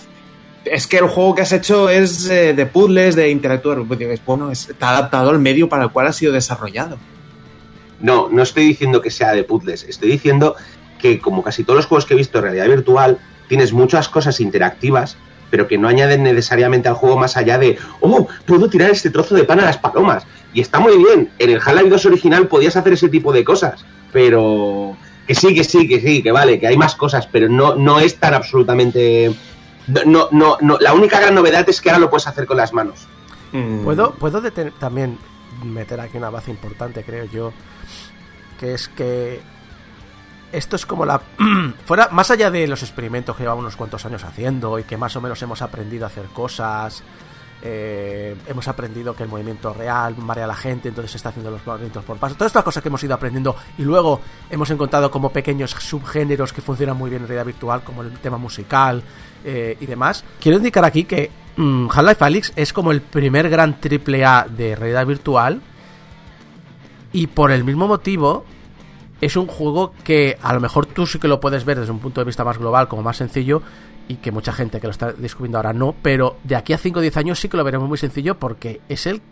es que el juego que has hecho es eh, de puzzles, de interactuar, bueno, es- está adaptado al medio para el cual ha sido desarrollado. No, no estoy diciendo que sea de puzzles, estoy diciendo que como casi todos los juegos que he visto en realidad virtual, tienes muchas cosas interactivas, pero que no añaden necesariamente al juego más allá de, oh, puedo tirar este trozo de pan a las palomas. Y está muy bien, en el Half-Life 2 original podías hacer ese tipo de cosas, pero que sí, que sí, que sí, que vale, que hay más cosas, pero no, no es tan absolutamente... No, no, no, la única gran novedad es que ahora lo puedes hacer con las manos. Mm. ¿Puedo, puedo detener- también meter aquí una base importante, creo yo, que es que esto es como la... fuera, más allá de los experimentos que llevamos unos cuantos años haciendo y que más o menos hemos aprendido a hacer cosas eh, hemos aprendido que el movimiento real marea a la gente, entonces se está haciendo los movimientos por paso. Todas estas cosas que hemos ido aprendiendo y luego hemos encontrado como pequeños subgéneros que funcionan muy bien en realidad virtual, como el tema musical eh, y demás. Quiero indicar aquí que mm, Half-Life Alyx es como el primer gran triple A de realidad virtual y por el mismo motivo es un juego que a lo mejor tú sí que lo puedes ver desde un punto de vista más global, como más sencillo, y que mucha gente que lo está descubriendo ahora no, pero de aquí a 5 o 10 años sí que lo veremos muy sencillo porque es el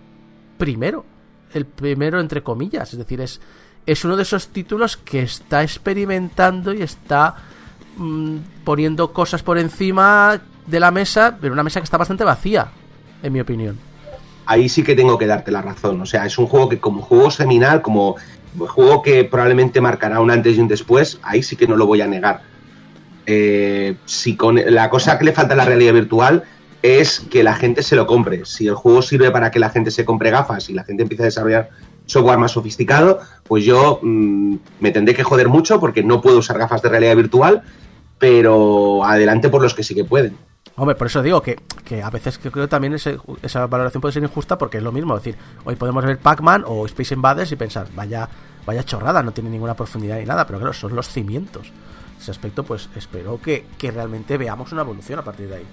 primero, el primero entre comillas, es decir, es, es uno de esos títulos que está experimentando y está mm, poniendo cosas por encima de la mesa, pero una mesa que está bastante vacía, en mi opinión. Ahí sí que tengo que darte la razón, o sea, es un juego que como juego seminal, como juego que probablemente marcará un antes y un después, ahí sí que no lo voy a negar eh, si la cosa que le falta a la realidad virtual es que la gente se lo compre. Si el juego sirve para que la gente se compre gafas y la gente empiece a desarrollar software más sofisticado, pues yo mm, me tendré que joder mucho porque no puedo usar gafas de realidad virtual, pero adelante por los que sí que pueden. Hombre, por eso digo que, a veces creo que también esa valoración puede ser injusta porque es lo mismo. Es decir, hoy podemos ver Pac-Man o Space Invaders y pensar, vaya, vaya chorrada, no tiene ninguna profundidad ni nada, pero claro, son los cimientos ese aspecto, pues espero que, realmente veamos una evolución a partir de ahí.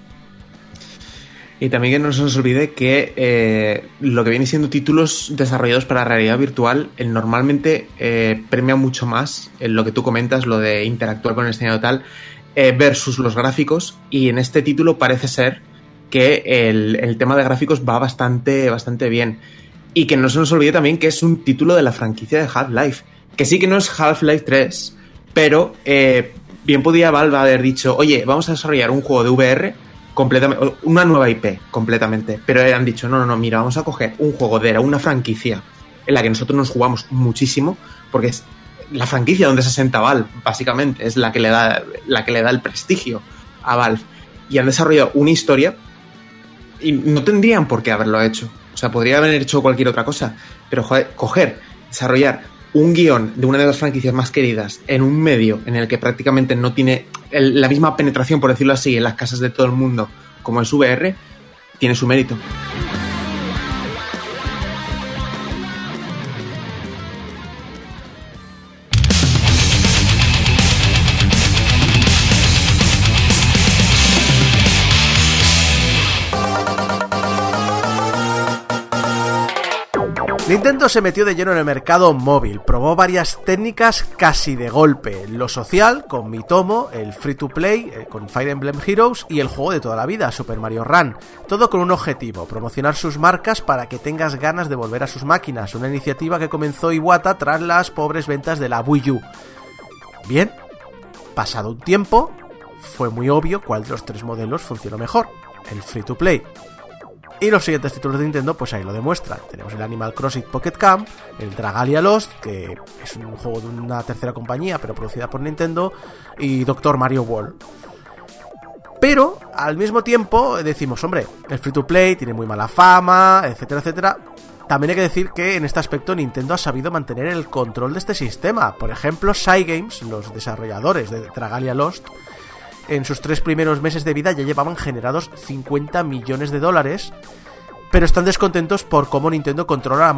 Y también que no se nos olvide que eh, lo que viene siendo títulos desarrollados para realidad virtual eh, normalmente eh, premia mucho más en lo que tú comentas, lo de interactuar con el escenario tal, versus los gráficos. Y en este título parece ser que el, el, tema de gráficos va bastante, bastante bien. Y que no se nos olvide también que es un título de la franquicia de Half-Life. Que sí que no es Half-Life 3, pero eh, bien podía Valve haber dicho, oye, vamos a desarrollar un juego de VR completamente, una nueva IP completamente, pero han dicho, no, no, no, mira, vamos a coger un juego de una franquicia en la que nosotros nos jugamos muchísimo, porque es la franquicia donde se asenta Valve, básicamente, es la que le da, la que le da el prestigio a Valve. Y han desarrollado una historia y no tendrían por qué haberlo hecho. O sea, podría haber hecho cualquier otra cosa, pero coger, desarrollar un guion de una de las franquicias más queridas en un medio en el que prácticamente no tiene la misma penetración, por decirlo así, en las casas de todo el mundo como es VR, tiene su mérito. Nintendo se metió de lleno en el mercado móvil, probó varias técnicas casi de golpe, lo social con Mitomo, el free to play eh, con Fire Emblem Heroes y el juego de toda la vida, Super Mario Run, todo con un objetivo, promocionar sus marcas para que tengas ganas de volver a sus máquinas, una iniciativa que comenzó Iwata tras las pobres ventas de la Wii U. Bien, pasado un tiempo, fue muy obvio cuál de los tres modelos funcionó mejor, el free to play. Y los siguientes títulos de Nintendo, pues ahí lo demuestran. Tenemos el Animal Crossing Pocket Camp, el Dragalia Lost, que es un juego de una tercera compañía, pero producida por Nintendo, y Doctor Mario World. Pero, al mismo tiempo, decimos, hombre, el free to play tiene muy mala fama, etcétera, etcétera. También hay que decir que en este aspecto Nintendo ha sabido mantener el control de este sistema. Por ejemplo, Cygames, los desarrolladores de Dragalia Lost, en sus tres primeros meses de vida ya llevaban generados 50 millones de dólares, pero están descontentos por cómo Nintendo controla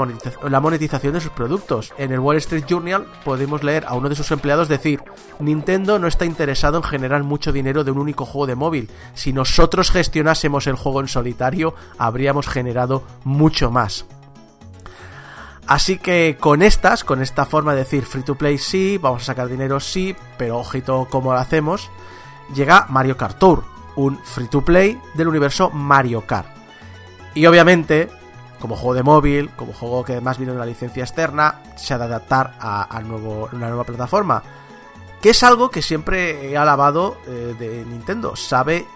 la monetización de sus productos. En el Wall Street Journal podemos leer a uno de sus empleados decir, Nintendo no está interesado en generar mucho dinero de un único juego de móvil. Si nosotros gestionásemos el juego en solitario, habríamos generado mucho más. Así que con estas, con esta forma de decir free to play sí, vamos a sacar dinero sí, pero ojito cómo lo hacemos, llega Mario Kart Tour, un free to play del universo Mario Kart. Y obviamente, como juego de móvil, como juego que además viene de una licencia externa, se ha de adaptar a, nuevo, una nueva plataforma. Que es algo que siempre he alabado eh, de Nintendo. Sabe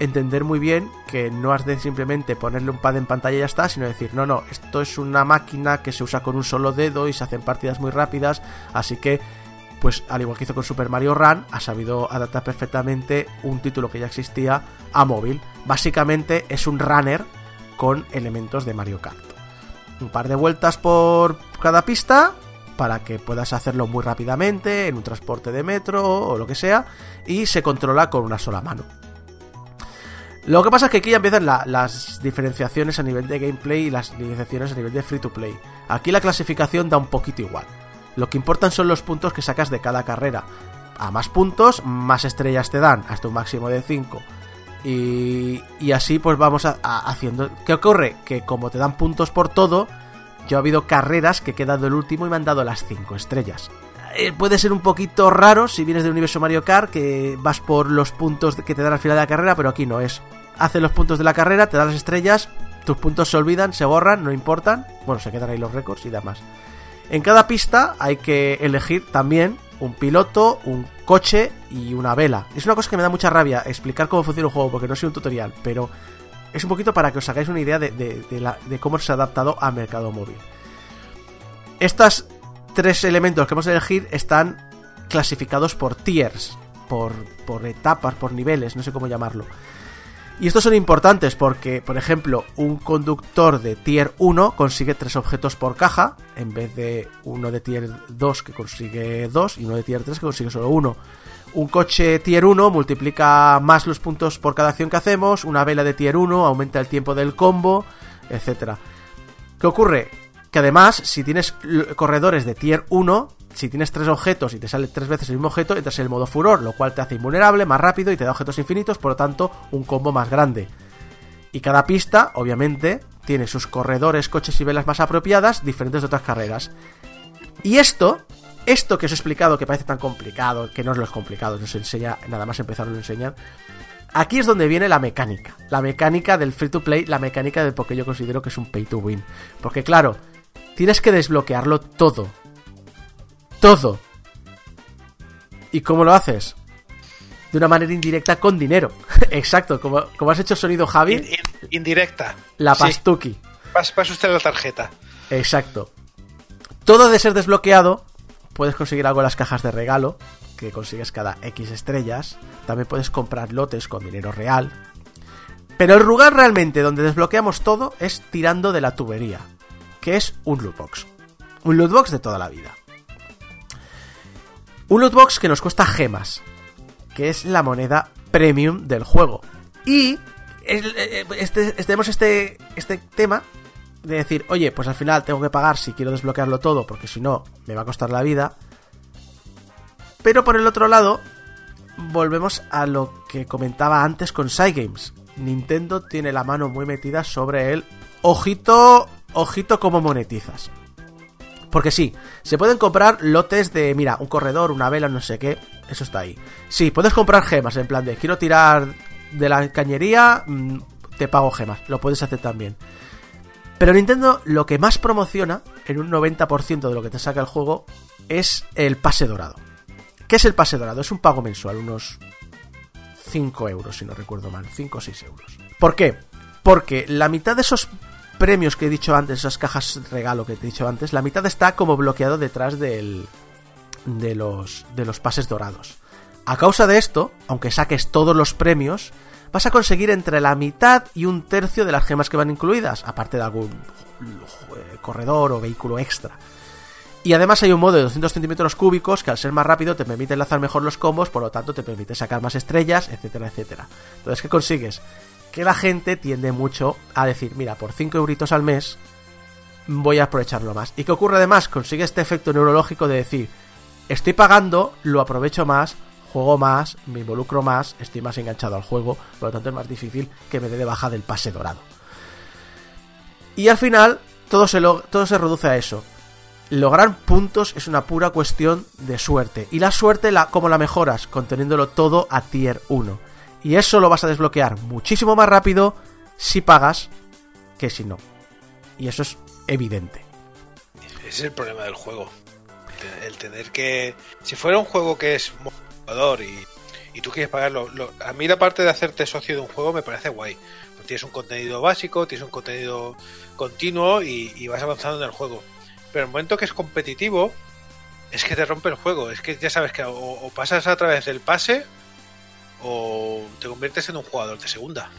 entender muy bien que no has de simplemente ponerle un pad en pantalla y ya está, sino decir, no, no, esto es una máquina que se usa con un solo dedo y se hacen partidas muy rápidas, así que pues al igual que hizo con Super Mario Run, ha sabido adaptar perfectamente un título que ya existía a móvil. Básicamente es un runner con elementos de Mario Kart. Un par de vueltas por cada pista para que puedas hacerlo muy rápidamente en un transporte de metro o lo que sea y se controla con una sola mano. Lo que pasa es que aquí ya empiezan la- las diferenciaciones a nivel de gameplay y las diferenciaciones a nivel de free to play. Aquí la clasificación da un poquito igual. Lo que importan son los puntos que sacas de cada carrera. A más puntos, más estrellas te dan, hasta un máximo de 5. Y, y así pues vamos a- haciendo... ¿Qué ocurre? Que como te dan puntos por todo, yo ha habido carreras que he quedado el último y me han dado las 5 estrellas. Eh, puede ser un poquito raro si vienes del universo Mario Kart, que vas por los puntos que te dan al final de la carrera, pero aquí no es. Hace los puntos de la carrera, te dan las estrellas, tus puntos se olvidan, se borran, no importan. Bueno, se quedan ahí los récords y demás. En cada pista hay que elegir también un piloto, un coche y una vela. Es una cosa que me da mucha rabia explicar cómo funciona un juego porque no soy un tutorial, pero es un poquito para que os hagáis una idea de, cómo se ha adaptado a mercado móvil. Estas tres elementos que vamos a elegir están clasificados por tiers, por, por etapas, por niveles, no sé cómo llamarlo. Y estos son importantes porque, por ejemplo, un conductor de tier 1 consigue 3 objetos por caja, en vez de uno de tier 2 que consigue 2 y uno de tier 3 que consigue solo 1. Un coche tier 1 multiplica más los puntos por cada acción que hacemos, una vela de tier 1 aumenta el tiempo del combo, etcétera. ¿Qué ocurre? Que además, si tienes corredores de tier 1, si tienes tres objetos y te sale tres veces el mismo objeto, entras en el modo furor, lo cual te hace invulnerable, más rápido y te da objetos infinitos, por lo tanto, un combo más grande. Y cada pista, obviamente, tiene sus corredores, coches y velas más apropiadas, diferentes de otras carreras. Y esto, esto que os he explicado, que parece tan complicado, que no es lo complicado, nos enseña, nada más empezar nos lo enseñan. Aquí es donde viene la mecánica. La mecánica del free to play, la mecánica de porque yo considero que es un pay to win. Porque claro, tienes que desbloquearlo todo. Todo. ¿Y cómo lo haces? De una manera indirecta con dinero. Exacto, como, como has hecho sonido Javi, In- in- indirecta. la Sí. pastuki. Pas- Pasa usted la tarjeta. Exacto. Todo de ser desbloqueado, puedes conseguir algo en las cajas de regalo, que consigues cada X estrellas. También puedes comprar lotes con dinero real. Pero el lugar realmente donde desbloqueamos todo es tirando de la tubería, que es un lootbox. Un lootbox de toda la vida. Un lootbox que nos cuesta gemas, que es la moneda premium del juego. Y el- eh, este, este- tenemos este, este tema de decir, oye, pues al final tengo que pagar si quiero desbloquearlo todo, porque si no, me va a costar la vida. Pero por el otro lado, volvemos a lo que comentaba antes con Cygames. Nintendo tiene la mano muy metida sobre el ojito, ojito cómo monetizas. Porque sí, se pueden comprar lotes de, mira, un corredor, una vela, no sé qué, eso está ahí. Sí, puedes comprar gemas, en plan de, quiero tirar de la cañería, mm, te pago gemas, lo puedes hacer también. Pero Nintendo lo que más promociona, en un 90% de lo que te saca el juego, es el pase dorado. ¿Qué es el pase dorado? Es un pago mensual, unos 5 euros, si no recuerdo mal, 5 o 6 euros. ¿Por qué? Porque la mitad de esos premios que he dicho antes, esas cajas regalo que te he dicho antes, la mitad está como bloqueado detrás del, de, los, de los pases dorados. A causa de esto, aunque saques todos los premios, vas a conseguir entre la mitad y un tercio de las gemas que van incluidas, aparte de algún eh, corredor o vehículo extra. Y además hay un modo de 200 centímetros cúbicos que al ser más rápido te permite enlazar mejor los combos, por lo tanto te permite sacar más estrellas, etcétera, etcétera. Entonces, ¿qué consigues? Que la gente tiende mucho a decir, mira, por 5 euritos al mes voy a aprovecharlo más. ¿Y qué ocurre además? Consigue este efecto neurológico de decir, estoy pagando, lo aprovecho más, juego más, me involucro más, estoy más enganchado al juego, por lo tanto es más difícil que me dé de baja del pase dorado. Y al final, todo se, lo- todo se reduce a eso. Lograr puntos es una pura cuestión de suerte. Y la suerte, la, ¿cómo la mejoras? Conteniéndolo todo a tier 1. Y eso lo vas a desbloquear muchísimo más rápido si pagas que si no. Y eso es evidente. Ese es el problema del juego. El- tener que. Si fuera un juego que es jugador y, y tú quieres pagarlo. lo- a mí la parte de hacerte socio de un juego me parece guay. Pues tienes un contenido básico, tienes un contenido continuo y, vas avanzando en el juego. Pero el momento que es competitivo, es que te rompe el juego. Es que ya sabes que o pasas a través del pase o te conviertes en un jugador de segunda.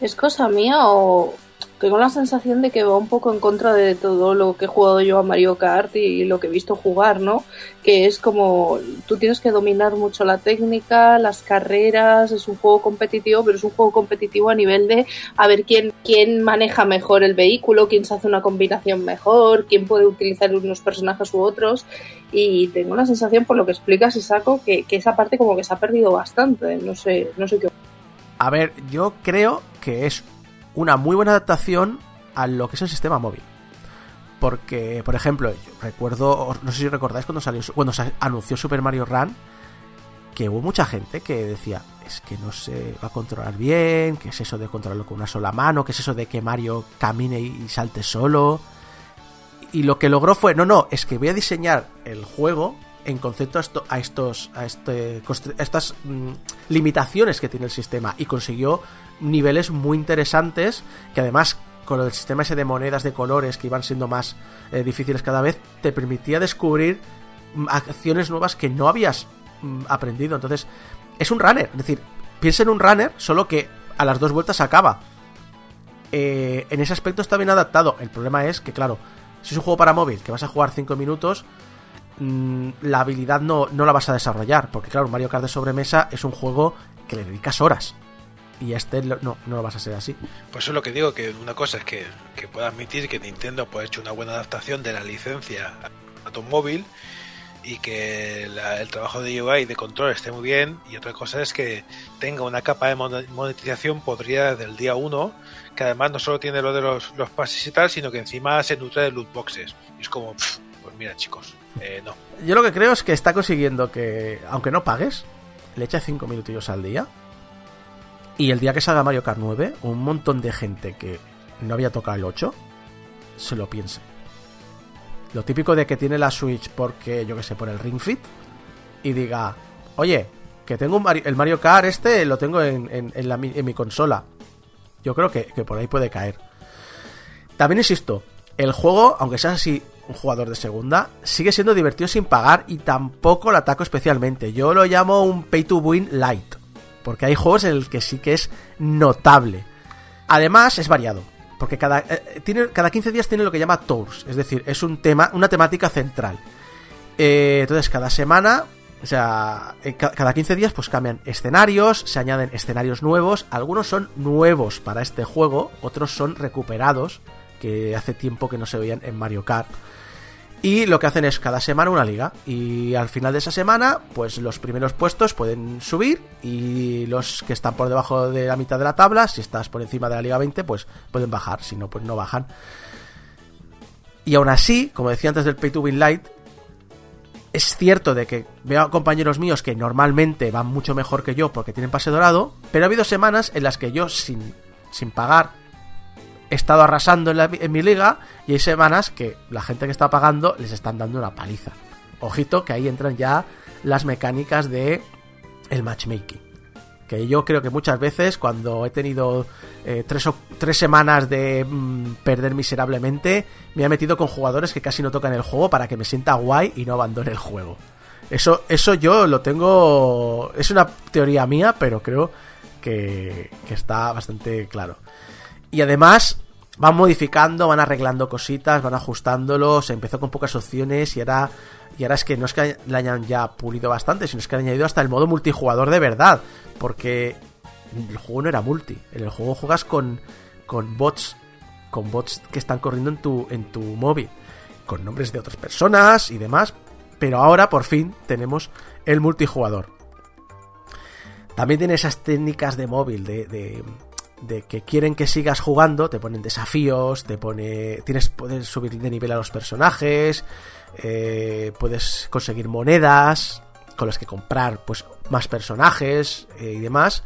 ¿Es cosa mía o, tengo la sensación de que va un poco en contra de todo lo que he jugado yo a Mario Kart y lo que he visto jugar, ¿no? Que es como tú tienes que dominar mucho la técnica, las carreras, es un juego competitivo, pero es un juego competitivo a nivel de a ver quién, quién maneja mejor el vehículo, quién se hace una combinación mejor, quién puede utilizar unos personajes u otros. Y tengo la sensación, por lo que explicas, y saco, que, que esa parte como que se ha perdido bastante. No sé, no sé qué. A ver, yo creo que es una muy buena adaptación a lo que es el sistema móvil. Porque, por ejemplo, yo recuerdo, no sé si recordáis cuando salió, cuando se anunció Super Mario Run, que hubo mucha gente que decía, es que no se va a controlar bien, que es eso de controlarlo con una sola mano, que es eso de que Mario camine y salte solo. Y lo que logró fue, no, no, es que voy a diseñar el juego en concepto a, esto, a estos a, este, a estas mm, limitaciones que tiene el sistema y consiguió niveles muy interesantes que además con el sistema ese de monedas de colores que iban siendo más eh, difíciles cada vez te permitía descubrir mm, acciones nuevas que no habías mm, aprendido entonces es un runner es decir piensa en un runner solo que a las dos vueltas acaba eh, en ese aspecto está bien adaptado el problema es que claro si es un juego para móvil que vas a jugar 5 minutos mm, la habilidad no, no la vas a desarrollar. Porque claro, Mario Kart de sobremesa es un juego que le dedicas horas. Y este lo- no, no lo vas a ser así. Pues eso es lo que digo, que una cosa es que, que pueda admitir que Nintendo pues, ha hecho una buena adaptación de la licencia a tu móvil y que la- el trabajo de UI y de control esté muy bien y otra cosa es que tenga una capa de mon- monetización podrida desde el día 1 que además no solo tiene lo de los, los pases y tal sino que encima se nutre de loot boxes y es como pff, pues mira chicos eh, no Yo lo que creo es que está consiguiendo que, aunque no pagues, le eche 5 minutillos al día. Y el día que salga Mario Kart 9, un montón de gente que no había tocado el 8 se lo piense. Lo típico de que tiene la Switch porque, yo que sé, por el Ring Fit y diga, oye, que tengo un Mario- el Mario Kart este, lo tengo en, mi consola. Yo creo que, que por ahí puede caer. También insisto, el juego, aunque seas así un jugador de segunda, sigue siendo divertido sin pagar y tampoco lo ataco especialmente. Yo lo llamo un pay to win light, porque hay juegos en el que sí que es notable. Además, es variado, porque cada, eh, tiene, cada 15 días tiene lo que llama tours, es decir, es un tema, una temática central. Eh, entonces, cada semana, o sea, eh, ca- cada 15 días, pues cambian escenarios, se añaden escenarios nuevos. Algunos son nuevos para este juego, otros son recuperados, que hace tiempo que no se veían en Mario Kart. Y lo que hacen es cada semana una liga. Y al final de esa semana, pues los primeros puestos pueden subir. Y los que están por debajo de la mitad de la tabla, si estás por encima de la liga 20, pues pueden bajar. Si no, pues no bajan. Y aún así, como decía antes del Pay to Win Light, es cierto de que veo a compañeros míos que normalmente van mucho mejor que yo porque tienen pase dorado, pero ha habido semanas en las que yo sin, sin pagar he estado arrasando en, la- en mi liga y hay semanas que la gente que está pagando les están dando una paliza. Ojito que ahí entran ya las mecánicas de el matchmaking. Que yo creo que muchas veces cuando he tenido eh, tres, o- tres semanas de mm, perder miserablemente, me he metido con jugadores que casi no tocan el juego para que me sienta guay y no abandone el juego. Eso, eso yo lo tengo... Es una teoría mía, pero creo que, que está bastante claro. Y además van modificando, van arreglando cositas, van ajustándolo. Se empezó con pocas opciones y ahora, y ahora es que no es que le hayan ya pulido bastante, sino es que han añadido hasta el modo multijugador de verdad. Porque el juego no era multi. En el juego juegas con, con bots. Con bots que están corriendo en tu, en tu móvil. Con nombres de otras personas y demás. Pero ahora por fin tenemos el multijugador. También tiene esas técnicas de móvil de, de, de que quieren que sigas jugando, te ponen desafíos, te pone. Tienes, puedes subir de nivel a los personajes, eh, puedes conseguir monedas con las que comprar pues más personajes eh, y demás.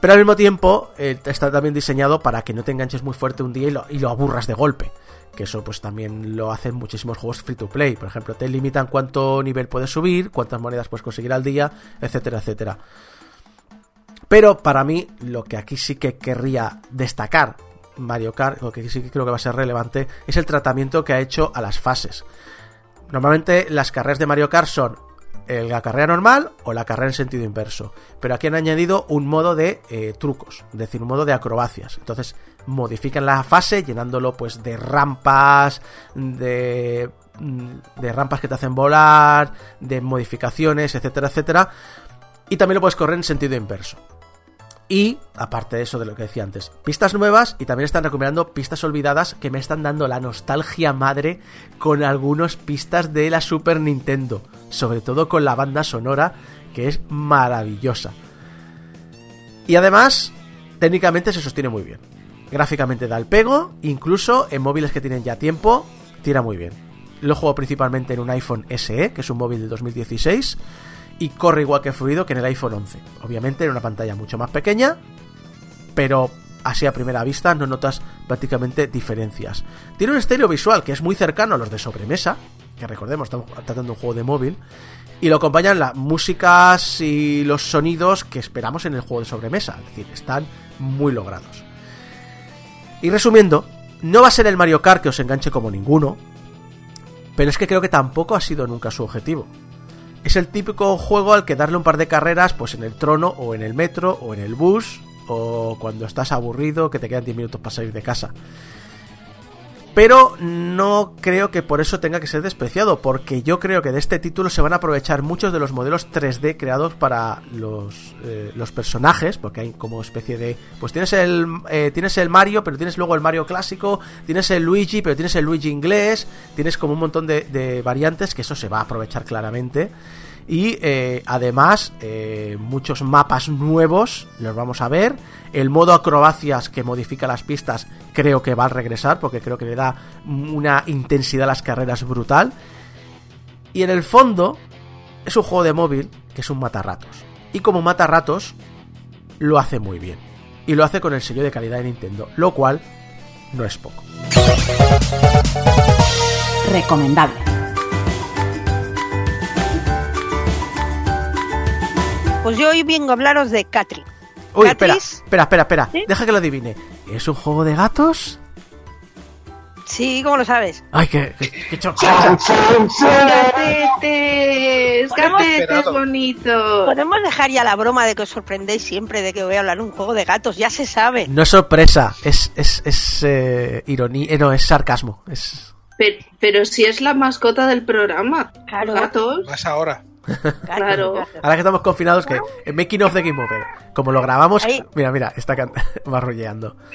Pero al mismo tiempo eh, está también diseñado para que no te enganches muy fuerte un día y lo, y lo aburras de golpe. Que eso pues también lo hacen muchísimos juegos free to play. Por ejemplo, te limitan cuánto nivel puedes subir, cuántas monedas puedes conseguir al día, etcétera, etcétera. Pero para mí, lo que aquí sí que querría destacar Mario Kart, lo que sí que creo que va a ser relevante, es el tratamiento que ha hecho a las fases. Normalmente las carreras de Mario Kart son la carrera normal o la carrera en sentido inverso. Pero aquí han añadido un modo de eh, trucos, es decir, un modo de acrobacias. Entonces modifican la fase llenándolo pues de rampas, de mm, de rampas que te hacen volar, de modificaciones, etcétera, etcétera. Y también lo puedes correr en sentido inverso. Y, aparte de eso de lo que decía antes, pistas nuevas y también están recuperando pistas olvidadas que me están dando la nostalgia madre con algunas pistas de la Super Nintendo. Sobre todo con la banda sonora, que es maravillosa. Y además, técnicamente se sostiene muy bien. Gráficamente da el pego, incluso en móviles que tienen ya tiempo, tira muy bien. Lo juego principalmente en un iPhone SE, que es un móvil de 2016 y corre igual que fluido que en el iPhone 11. Obviamente en una pantalla mucho más pequeña, pero así a primera vista no notas prácticamente diferencias. Tiene un estilo visual que es muy cercano a los de sobremesa, que recordemos, estamos tratando un juego de móvil, y lo acompañan las músicas y los sonidos que esperamos en el juego de sobremesa, es decir, están muy logrados. Y resumiendo, no va a ser el Mario Kart que os enganche como ninguno, pero es que creo que tampoco ha sido nunca su objetivo. Es el típico juego al que darle un par de carreras pues en el trono o en el metro o en el bus o cuando estás aburrido que te quedan 10 minutos para salir de casa. Pero no creo que por eso tenga que ser despreciado, porque yo creo que de este título se van a aprovechar muchos de los modelos 3D creados para los, eh, los personajes, porque hay como especie de... Pues tienes el, eh, tienes el Mario, pero tienes luego el Mario clásico, tienes el Luigi, pero tienes el Luigi inglés, tienes como un montón de, de variantes que eso se va a aprovechar claramente. Y eh, además, eh, muchos mapas nuevos los vamos a ver. El modo acrobacias que modifica las pistas creo que va a regresar porque creo que le da una intensidad a las carreras brutal. Y en el fondo, es un juego de móvil que es un matarratos. Y como matarratos, lo hace muy bien. Y lo hace con el sello de calidad de Nintendo, lo cual no es poco. Recomendable. Pues yo hoy vengo a hablaros de Catri. Uy, espera, Catris- espera, espera, espera. ¿Sí? Deja que lo adivine. ¿Es un juego de gatos? Sí, ¿cómo lo sabes? Ay, qué, qué, qué. Gatetes, gatetes bonitos. Podemos dejar ya la broma de que os sorprendéis siempre de que voy a hablar de un juego de gatos, ya se sabe. No es sorpresa, es, es, es eh, ironía, eh, no, es sarcasmo. Es... Pero, pero si es la mascota del programa. Claro. Gatos. Más ahora. Claro. Ahora que estamos confinados, que en Making of the Game Over, como lo grabamos, Ahí. mira, mira, está marrulleando.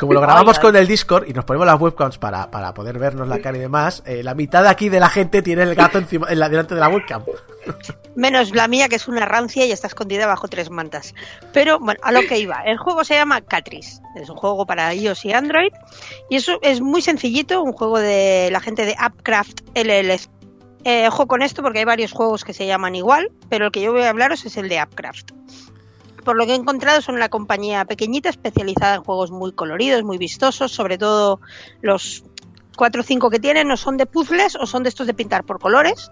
Como lo grabamos con el Discord y nos ponemos las webcams para, para poder vernos la cara y demás, eh, la mitad de aquí de la gente tiene el gato encima, en la, delante de la webcam. Menos la mía, que es una rancia y está escondida bajo tres mantas. Pero bueno, a lo que iba. El juego se llama Catris. Es un juego para iOS y Android. Y eso es muy sencillito, un juego de la gente de Upcraft LLC. Eh, ojo con esto porque hay varios juegos que se llaman igual, pero el que yo voy a hablaros es el de Upcraft. Por lo que he encontrado son una compañía pequeñita especializada en juegos muy coloridos, muy vistosos, sobre todo los cuatro o cinco que tienen no son de puzzles o son de estos de pintar por colores.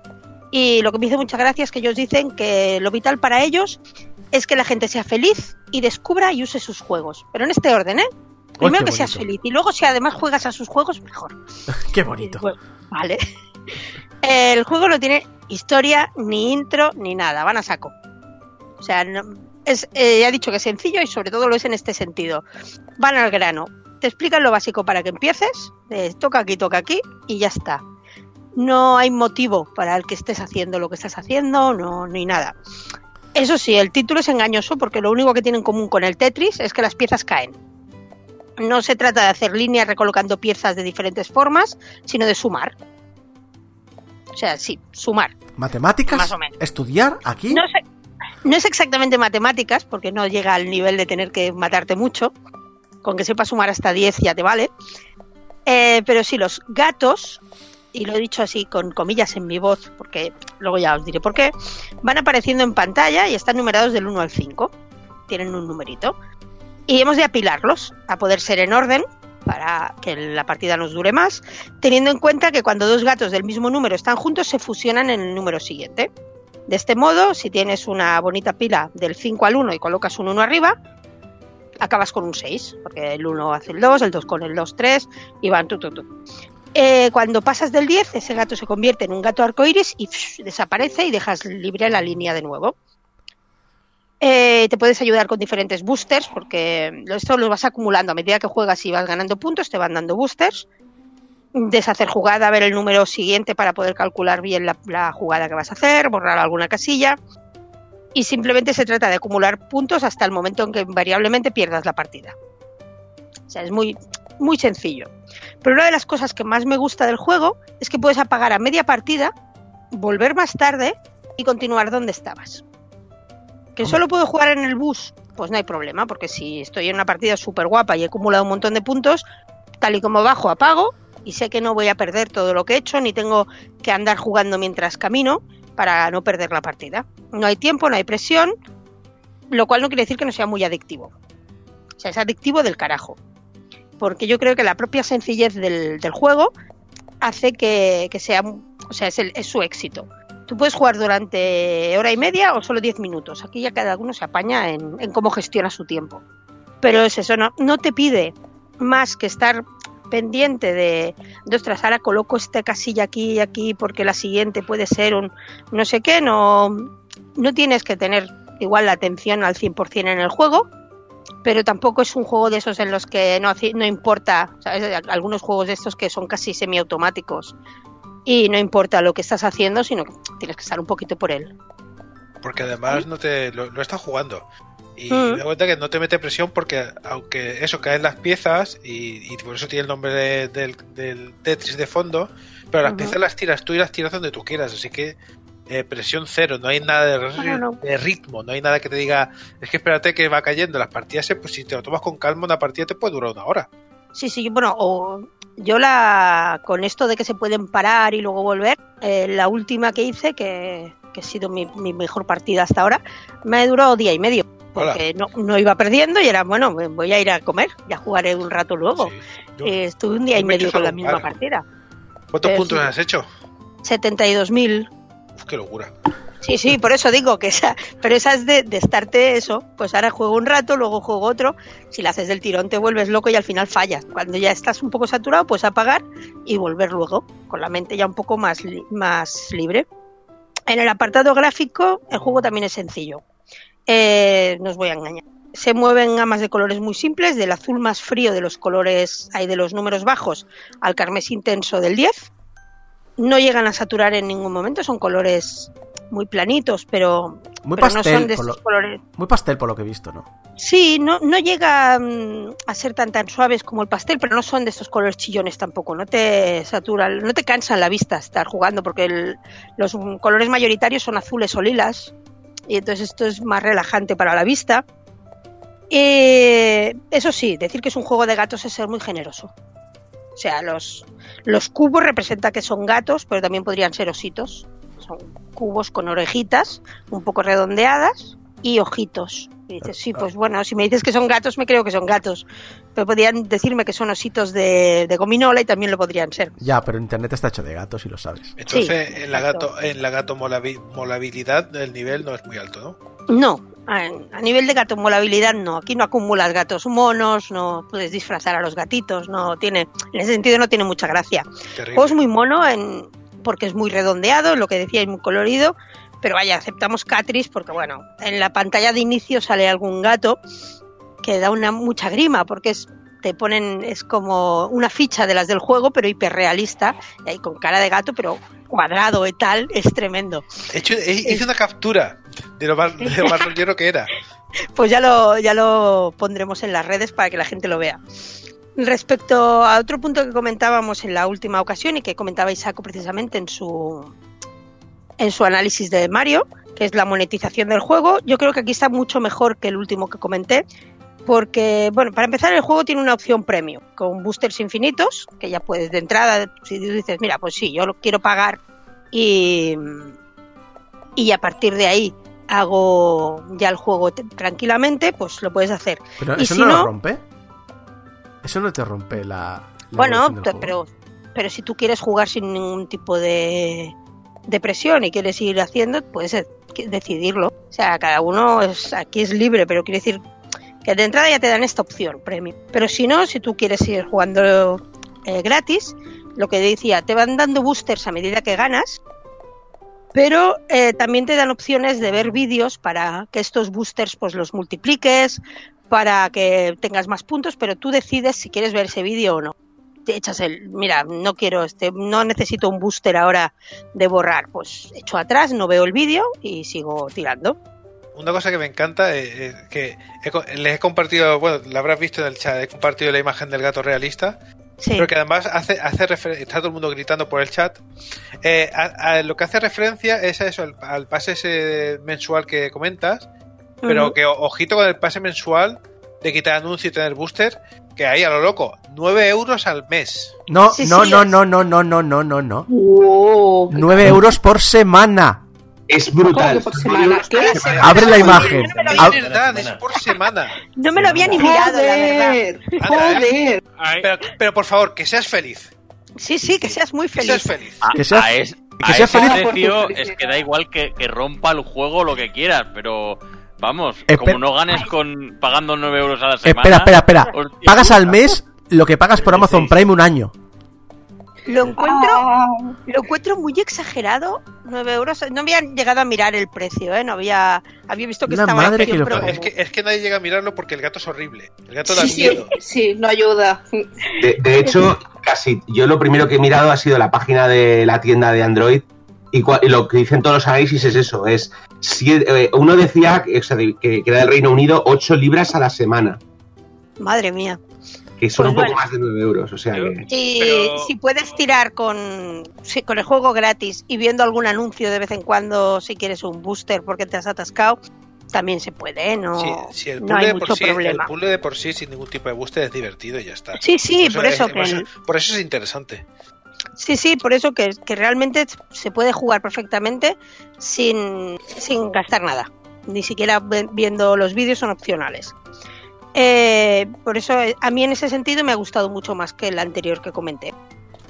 Y lo que me hizo mucha gracia es que ellos dicen que lo vital para ellos es que la gente sea feliz y descubra y use sus juegos. Pero en este orden, ¿eh? Primero que seas feliz y luego si además juegas a sus juegos, mejor. Qué bonito. Bueno, vale. El juego no tiene historia, ni intro, ni nada. Van a saco. O sea, no- es, eh, ya he dicho que es sencillo y sobre todo lo es en este sentido. Van al grano. Te explican lo básico para que empieces. toca aquí, toca aquí y ya está. No hay motivo para el que estés haciendo lo que estás haciendo, no, ni nada. Eso sí, el título es engañoso porque lo único que tiene en común con el Tetris es que las piezas caen. No se trata de hacer líneas recolocando piezas de diferentes formas, sino de sumar. O sea, sí, sumar. ¿Matemáticas? Más o menos. ¿Estudiar aquí? No, sé- no es exactamente matemáticas, porque no llega al nivel de tener que matarte mucho. Con que sepas sumar hasta 10 ya te vale. Eh, pero sí, los gatos, y lo he dicho así con comillas en mi voz, porque luego ya os diré por qué, van apareciendo en pantalla y están numerados del 1 al 5. Tienen un numerito. Y hemos de apilarlos a poder ser en orden para que la partida nos dure más, teniendo en cuenta que cuando dos gatos del mismo número están juntos se fusionan en el número siguiente. De este modo, si tienes una bonita pila del 5 al 1 y colocas un 1 arriba, acabas con un 6, porque el 1 hace el 2, el 2 con el 2, 3 y van tu, tu, tu. Eh, cuando pasas del 10, ese gato se convierte en un gato arcoíris y desaparece y dejas libre la línea de nuevo. Eh, te puedes ayudar con diferentes boosters porque esto lo vas acumulando a medida que juegas y vas ganando puntos, te van dando boosters. Deshacer jugada, ver el número siguiente para poder calcular bien la, jugada que vas a hacer, borrar alguna casilla. Y simplemente se trata de acumular puntos hasta el momento en que invariablemente pierdas la partida. O sea, es muy, muy sencillo. Pero una de las cosas que más me gusta del juego es que puedes apagar a media partida, volver más tarde y continuar donde estabas. ¿Que solo puedo jugar en el bus? Pues no hay problema, porque si estoy en una partida súper guapa y he acumulado un montón de puntos, tal y como bajo, apago y sé que no voy a perder todo lo que he hecho, ni tengo que andar jugando mientras camino para no perder la partida. No hay tiempo, no hay presión, lo cual no quiere decir que no sea muy adictivo. O sea, es adictivo del carajo. Porque yo creo que la propia sencillez del, del juego hace que, que sea, o sea, es, el- es su éxito. Tú puedes jugar durante hora y media o solo 10 minutos. Aquí ya cada uno se apaña en, en cómo gestiona su tiempo. Pero es eso, no, no te pide más que estar pendiente de, de, ostras, ahora coloco esta casilla aquí y aquí porque la siguiente puede ser un no sé qué. No, no tienes que tener igual la atención al 100% en el juego, pero tampoco es un juego de esos en los que no, no importa, ¿sabes? algunos juegos de estos que son casi semiautomáticos y no importa lo que estás haciendo, sino que tienes que estar un poquito por él. Porque además no te lo, lo estás jugando. Y Mm. me doy cuenta que no te mete presión porque aunque eso caen las piezas y, y por eso tiene el nombre de- del, del Tetris de fondo, pero las piezas las tiras tú y las tiras donde tú quieras, así que eh, presión cero, no hay nada de, No, no. de ritmo, no hay nada que te diga, es que espérate que va cayendo las partidas, pues si te lo tomas con calma una partida te puede durar una hora. Sí, sí, bueno, o yo la con esto de que se pueden parar y luego volver, eh, la última que hice, que, que ha sido mi, mi mejor partida hasta ahora, me duró día y medio. Porque no, no iba perdiendo y era, bueno, voy a ir a comer, ya jugaré un rato luego. Eh, estuve un día y me medio con la misma par. partida. ¿Cuántos Eh, puntos sí. has hecho? 72.000. Qué locura. Sí, sí, por eso digo que esa, pero esa es de, de estarte eso, pues ahora juego un rato, luego juego otro, si la haces del tirón te vuelves loco y al final fallas. Cuando ya estás un poco saturado, pues apagar y volver luego, con la mente ya un poco más, más libre. En el apartado gráfico, el juego también es sencillo. Eh, no os voy a engañar. Se mueven gamas de colores muy simples, del azul más frío de los colores, hay de los números bajos, al carmesí intenso del 10. No llegan a saturar en ningún momento, son colores muy planitos, pero, Muy pero no pastel, son de por estos lo- colores. Muy pastel por lo que he visto, ¿no? Sí, no, no llega mm, a ser tan tan suaves como el pastel, pero no son de estos colores chillones tampoco. No te saturan, no te cansan la vista estar jugando, porque el- los colores mayoritarios son azules o lilas, y entonces esto es más relajante para la vista. Eh, eso sí, decir que es un juego de gatos es ser muy generoso. O sea, los, los cubos representan que son gatos, pero también podrían ser ositos. Son cubos con orejitas, un poco redondeadas y ojitos. Y dices, sí, pues bueno, si me dices que son gatos, me creo que son gatos. Pero podrían decirme que son ositos de, de gominola y también lo podrían ser. Ya, pero internet está hecho de gatos y lo sabes. Entonces, Sí, en la gato, en la gato molabi- molabilidad el nivel no es muy alto, ¿no? No, a, nivel de gato molabilidad no. Aquí no acumulas gatos monos, no puedes disfrazar a los gatitos, no tiene, en ese sentido no tiene mucha gracia. Juego es muy mono en, porque es muy redondeado, lo que decía, es muy colorido, pero vaya, aceptamos Catris porque bueno, en la pantalla de inicio sale algún gato que da una mucha grima porque es te ponen es como una ficha de las del juego pero hiperrealista y ahí con cara de gato pero cuadrado y tal es tremendo He hecho, he- hice una captura de lo más, de lo más que era. pues ya lo, ya lo pondremos en las redes para que la gente lo vea. Respecto a otro punto que comentábamos en la última ocasión y que comentaba Isaco precisamente en su, en su análisis de Mario, que es la monetización del juego, yo creo que aquí está mucho mejor que el último que comenté, porque, bueno, para empezar el juego tiene una opción premium, con boosters infinitos, que ya puedes de entrada, si dices, mira, pues sí, yo lo quiero pagar y, y a partir de ahí hago ya el juego tranquilamente, pues lo puedes hacer. Pero y eso si no, no, lo rompe. Eso no te rompe la. la bueno, pero, pero si tú quieres jugar sin ningún tipo de, de presión y quieres ir haciendo, puedes eh, decidirlo. O sea, cada uno es, aquí es libre, pero quiere decir que de entrada ya te dan esta opción, premium. Pero si no, si tú quieres ir jugando eh, gratis, lo que decía, te van dando boosters a medida que ganas, pero eh, también te dan opciones de ver vídeos para que estos boosters pues los multipliques, para que tengas más puntos, pero tú decides si quieres ver ese vídeo o no. Te echas el, mira, no quiero este, no necesito un booster ahora de borrar, pues echo atrás, no veo el vídeo y sigo tirando. Una cosa que me encanta es que he co- les he compartido, bueno, lo habrás visto en el chat, he compartido la imagen del gato realista, Sí. pero que además hace, hace está todo el mundo gritando por el chat. Eh, a- a lo que hace referencia es a eso, al, al pase ese mensual que comentas, pero que o- ojito con el pase mensual de quitar anuncio y tener booster, que ahí a lo loco, 9 euros al mes. No, Sí, no, sí, no, es- no, no, no, no, no, no, no. Wow, qué 9 euros por semana. Es ¿Cómo brutal. que por semana? ¿Qué? Abre la imagen. Es verdad, es por semana. No me lo había ni mirado, la verdad. Joder, Pero, pero por favor, que seas feliz. Sí, sí, que seas muy Que seas feliz. feliz. A, Que seas- a es- que a seas ese feliz. precio es que da igual que, que rompa el juego lo que quieras, pero vamos, Espe- como no ganes con pagando 9 euros a la semana. Espera, espera, espera. hostia Pagas al mes lo que pagas por Amazon Prime un año. Lo encuentro, Ah. lo encuentro muy exagerado, 9 euros. No había llegado a mirar el precio, ¿eh? No había, había visto que La estaba madre que lo parió. Es que, es que nadie llega a mirarlo porque el gato es horrible. El gato da Sí, sí, miedo. sí, no ayuda. De, de hecho, casi yo lo primero que he mirado ha sido la página de la tienda de Android y, cua- y lo que dicen todos los análisis es eso, es si, eh, uno decía o sea, de- que, que era del Reino Unido 8 libras a la semana, Madre mía. Que son Pues un poco bueno. más de 9 euros, o sea Yo- que... Y Pero- si puedes tirar con, con el juego gratis y viendo algún anuncio de vez en cuando, si quieres un booster porque te has atascado, también se puede, ¿eh? No, Sí, sí, el no puzzle hay de mucho por sí, el problema. puzzle de por sí sin ningún tipo de booster es divertido y ya está. Sí, sí, por eso es, que por, eso, el- por eso es interesante. Sí, sí, por eso que, que realmente se puede jugar perfectamente sin, sin gastar nada. Ni siquiera viendo los vídeos son opcionales. Eh, por eso eh, a mí en ese sentido me ha gustado mucho más que el anterior que comenté.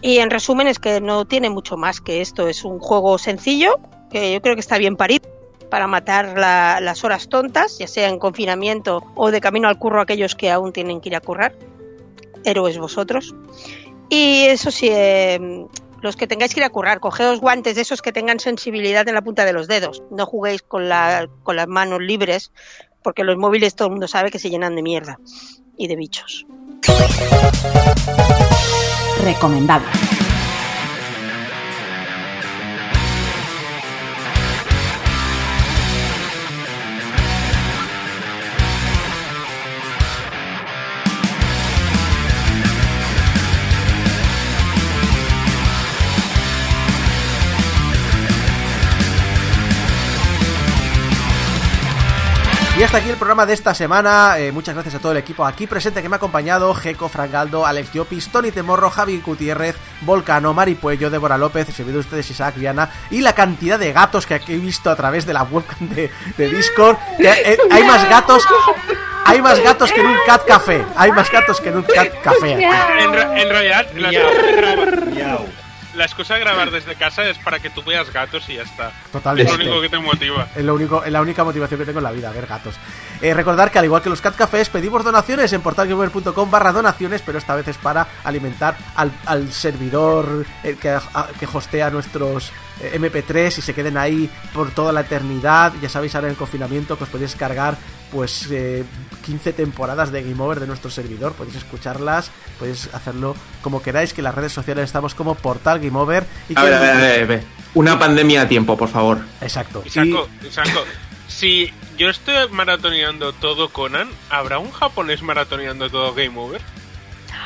Y en resumen es que no tiene mucho más que esto. Es un juego sencillo, que yo creo que está bien parido para matar la- las horas tontas, ya sea en confinamiento o de camino al curro aquellos que aún tienen que ir a currar. Héroes vosotros. Y eso sí, eh, los que tengáis que ir a currar, cogeos guantes de esos que tengan sensibilidad en la punta de los dedos. No juguéis con las manos libres, porque los móviles todo el mundo sabe que se llenan de mierda y de bichos. Recomendado. Y hasta aquí el programa de esta semana. Eh, muchas gracias a todo el equipo aquí presente que me ha acompañado: Geco, Frangaldo, Alex Llopis, Tony Temorro, Javi Gutiérrez, Volcano, Mari Puello, Débora López, servidor de ustedes Isaac Viana y la cantidad de gatos que aquí he visto a través de la webcam de, Discord. Eh, hay más gatos. Hay más gatos que en un cat café. Hay más gatos que en un cat café. aquí. En, ra- en realidad, la excusa, de grabar, desde casa es para que tú veas gatos y ya está. Es lo Totalmente. único que te motiva. Es, lo único, es la única motivación que tengo en la vida, ver gatos. Eh, recordar que al igual que los Cat Cafés, pedimos donaciones en portalgamer.com barra donaciones, pero esta vez es para alimentar al, al servidor eh, que, a- que hostea nuestros eh, MP3 y se queden ahí por toda la eternidad. Ya sabéis ahora en el confinamiento que os podéis cargar pues eh, 15 temporadas de Game Over de nuestro servidor. Podéis escucharlas, podéis hacerlo como queráis, que en las redes sociales estamos como Portal Game Over. Y A que- ver, a ver, a ver, a ver. Una pandemia a tiempo, por favor. Exacto. Y saco, y. Si yo estoy maratoneando todo Conan, ¿habrá un japonés maratoneando todo Game Over?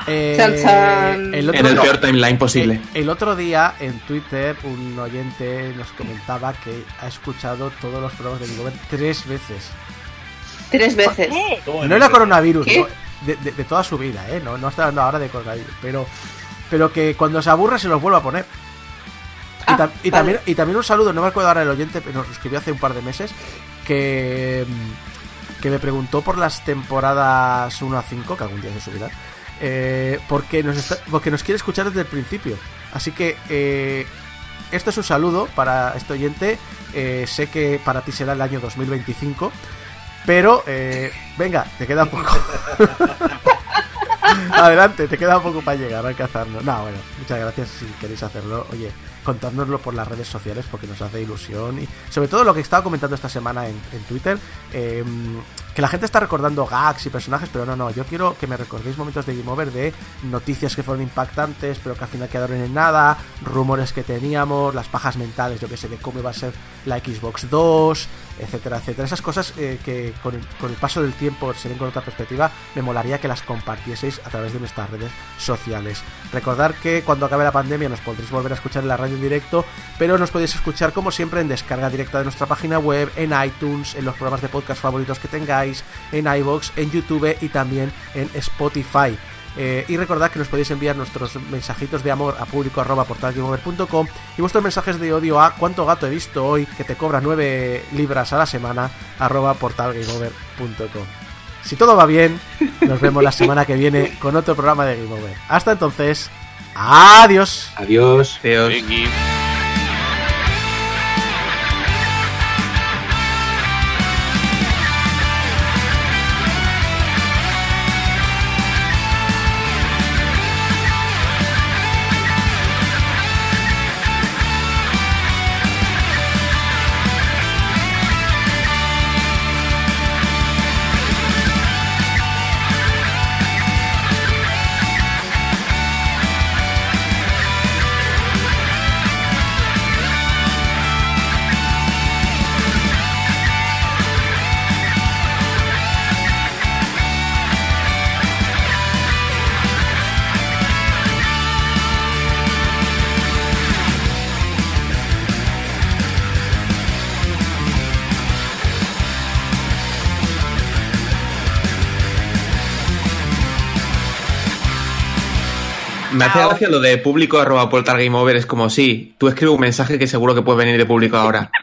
Eh, Chan, chan. el otro En el no. peor timeline posible. El, el otro día en Twitter un oyente nos comentaba que ha escuchado todos los programas de Game Over tres veces. Tres veces. No era coronavirus, ¿Qué? no, de, de- de toda su vida, ¿eh? No, no está hablando ahora de coronavirus, pero, pero que cuando se aburre se los vuelve a poner. Y, Ah, tam- y vale. también, y también un saludo, no me acuerdo ahora el oyente, pero nos escribió hace un par de meses, que, mm, que me preguntó por las temporadas 1 a 5, que algún día se subirá, eh, porque, nos está- porque nos quiere escuchar desde el principio. Así que eh, esto es un saludo para este oyente, eh, sé que para ti será el año 2025, pero eh, venga, te queda poco. Adelante, te queda poco para llegar a alcanzarlo. No, bueno, muchas gracias si queréis hacerlo. Oye, contárnoslo por las redes sociales porque nos hace ilusión y sobre todo lo que estaba comentando esta semana en, en Twitter, eh, que la gente está recordando gags y personajes, pero no, no, yo quiero que me recordéis momentos de Game Over de noticias que fueron impactantes, pero que al final quedaron en nada, rumores que teníamos, las pajas mentales, yo que sé, de cómo iba a ser la Xbox 2, etcétera, etcétera. Esas cosas eh, que con el, paso del tiempo se ven con otra perspectiva, me molaría que las compartieseis a través de nuestras redes sociales. Recordar que cuando acabe la pandemia nos podréis volver a escuchar en la radio en directo, pero nos podéis escuchar como siempre en descarga directa de nuestra página web, en iTunes, en los programas de podcast favoritos que tengáis, en iBox, en YouTube y también en Spotify. Eh, y recordad que nos podéis enviar nuestros mensajitos de amor a público arroba portalgameover.com y vuestros mensajes de odio a cuánto gato he visto hoy que te cobra 9 libras a la semana arroba portalgameover.com. Si todo va bien, nos vemos la semana que viene con otro programa de Game Over. Hasta entonces, adiós. Adiós. Adiós. Me hace gracia lo de público arroba portal game over. Es como, sí, tú escribes un mensaje que seguro que puede venir de público ahora.